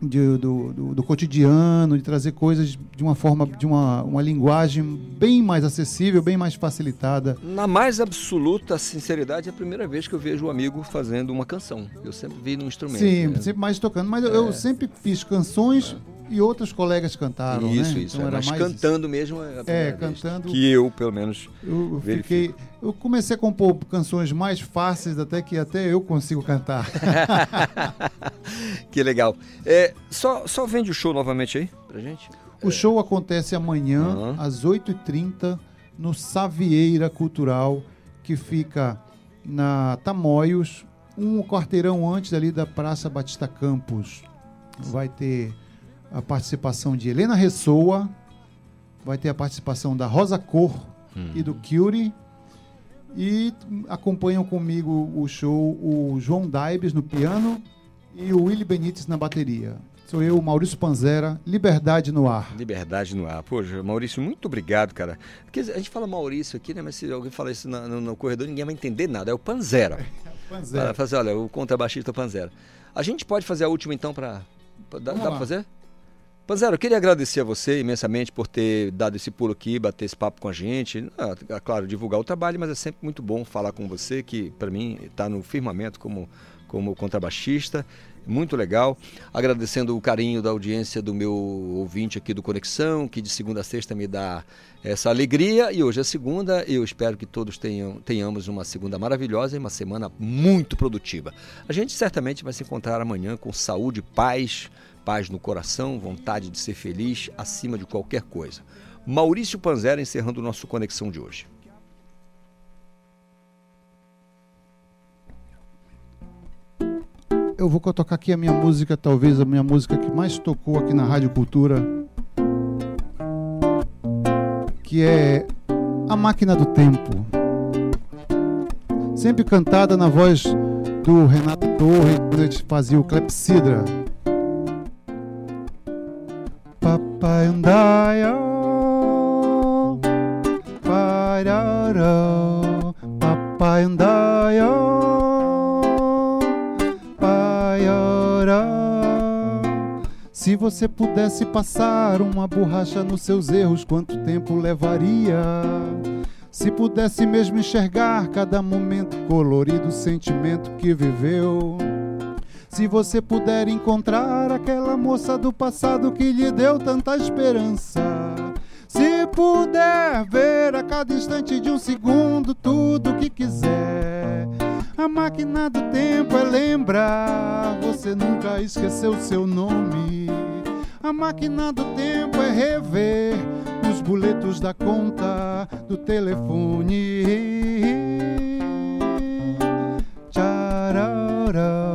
de- do, do, do cotidiano, de trazer coisas de uma forma, de uma, uma linguagem bem mais acessível, bem mais facilitada. Na mais absoluta sinceridade, é a primeira vez que eu vejo um amigo fazendo uma canção. Eu sempre vi num instrumento. Sim, né? sempre mais tocando. Mas eu, eu É. sempre fiz canções e outros colegas cantaram, Isso, né? isso. Então é, era mas mais cantando mesmo é É, cantando. Que eu, pelo menos, Eu, eu fiquei, eu comecei a compor canções mais fáceis até que até eu consigo cantar. que legal. É, só, só vende o show novamente aí pra gente? O show acontece amanhã Aham. às 8h30 no Savieira Cultural, que fica na Tamoios, um quarteirão antes ali da Praça Batista Campos. Vai ter a participação de Helena Ressoa, vai ter a participação da Rosa Cor Hum. e do Curie. E acompanham comigo o show o João Daibes no piano e o Willy Benítez na bateria. Sou eu, Maurício Panzera, Liberdade no Ar. Liberdade no ar. Poxa, Maurício, muito obrigado, cara. Porque a gente fala Maurício aqui, né? Mas se alguém falar isso na- no, no corredor, ninguém vai entender nada. É o Panzera. Panzera. Para fazer, olha, o contrabaixista Panzera. A gente pode fazer a última então para. Dá, dá pra fazer? Panzera, eu queria agradecer a você imensamente por ter dado esse pulo aqui, bater esse papo com a gente. Ah, é claro, divulgar o trabalho, mas é sempre muito bom falar com você, que para mim está no firmamento como, como contrabaixista. Muito legal. Agradecendo o carinho da audiência do meu ouvinte aqui do Conexão, que de segunda a sexta me dá essa alegria. E hoje é segunda, eu espero que todos tenham, tenhamos uma segunda maravilhosa e uma semana muito produtiva. A gente certamente vai se encontrar amanhã com saúde, paz, paz no coração, vontade de ser feliz acima de qualquer coisa. Maurício Panzera encerrando o nosso Conexão de hoje. Eu vou tocar aqui a minha música, talvez a minha música que mais tocou aqui na Rádio Cultura, que é A Máquina do Tempo. Sempre cantada na voz do Renato Torre, quando ele fazia o Clepsidra. Papai Andaia, parará, papai Andaia, paiará. Se você pudesse passar uma borracha nos seus erros, quanto tempo levaria? Se pudesse mesmo enxergar cada momento colorido, sentimento que viveu. Se você puder encontrar aquela moça do passado que lhe deu tanta esperança. Se puder ver a cada instante de um segundo tudo que quiser. A máquina do tempo é lembrar, você nunca esqueceu seu nome. A máquina do tempo é rever os boletos da conta do telefone. Tchararau,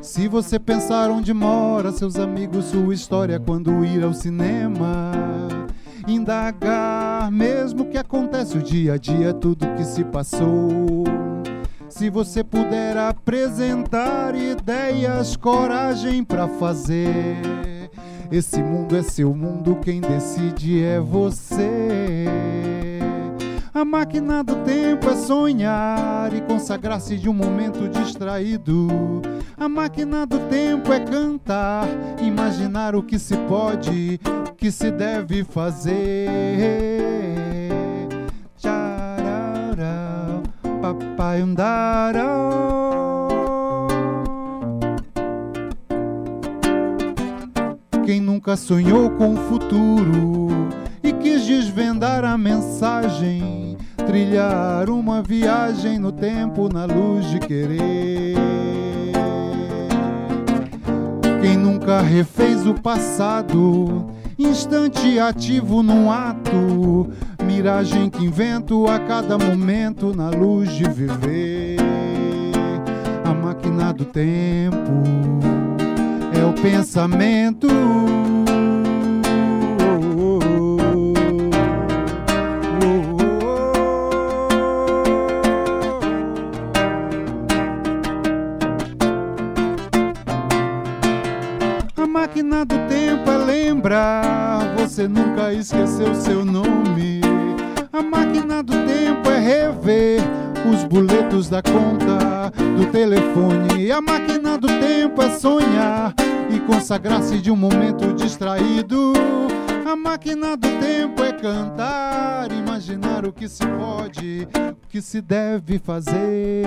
Se você pensar onde mora seus amigos, sua história quando ir ao cinema, indagar mesmo que acontece o dia a dia, tudo que se passou. Se você puder apresentar ideias, coragem pra fazer. Esse mundo é seu mundo, quem decide é você. A máquina do tempo é sonhar e consagrar-se de um momento distraído. A máquina do tempo é cantar, imaginar o que se pode, o que se deve fazer. Tchararau, papai andarau. Quem nunca sonhou com o futuro e quis desvendar a mensagem, trilhar uma viagem no tempo na luz de querer. Quem nunca refez o passado, instante ativo num ato, miragem que invento a cada momento na luz de viver. A máquina do tempo é o pensamento. Máquina do tempo é lembrar, você nunca esqueceu seu nome. A máquina do tempo é rever os boletos da conta do telefone. A máquina do tempo é sonhar e consagrar-se de um momento distraído. A máquina do tempo é cantar, imaginar o que se pode, o que se deve fazer.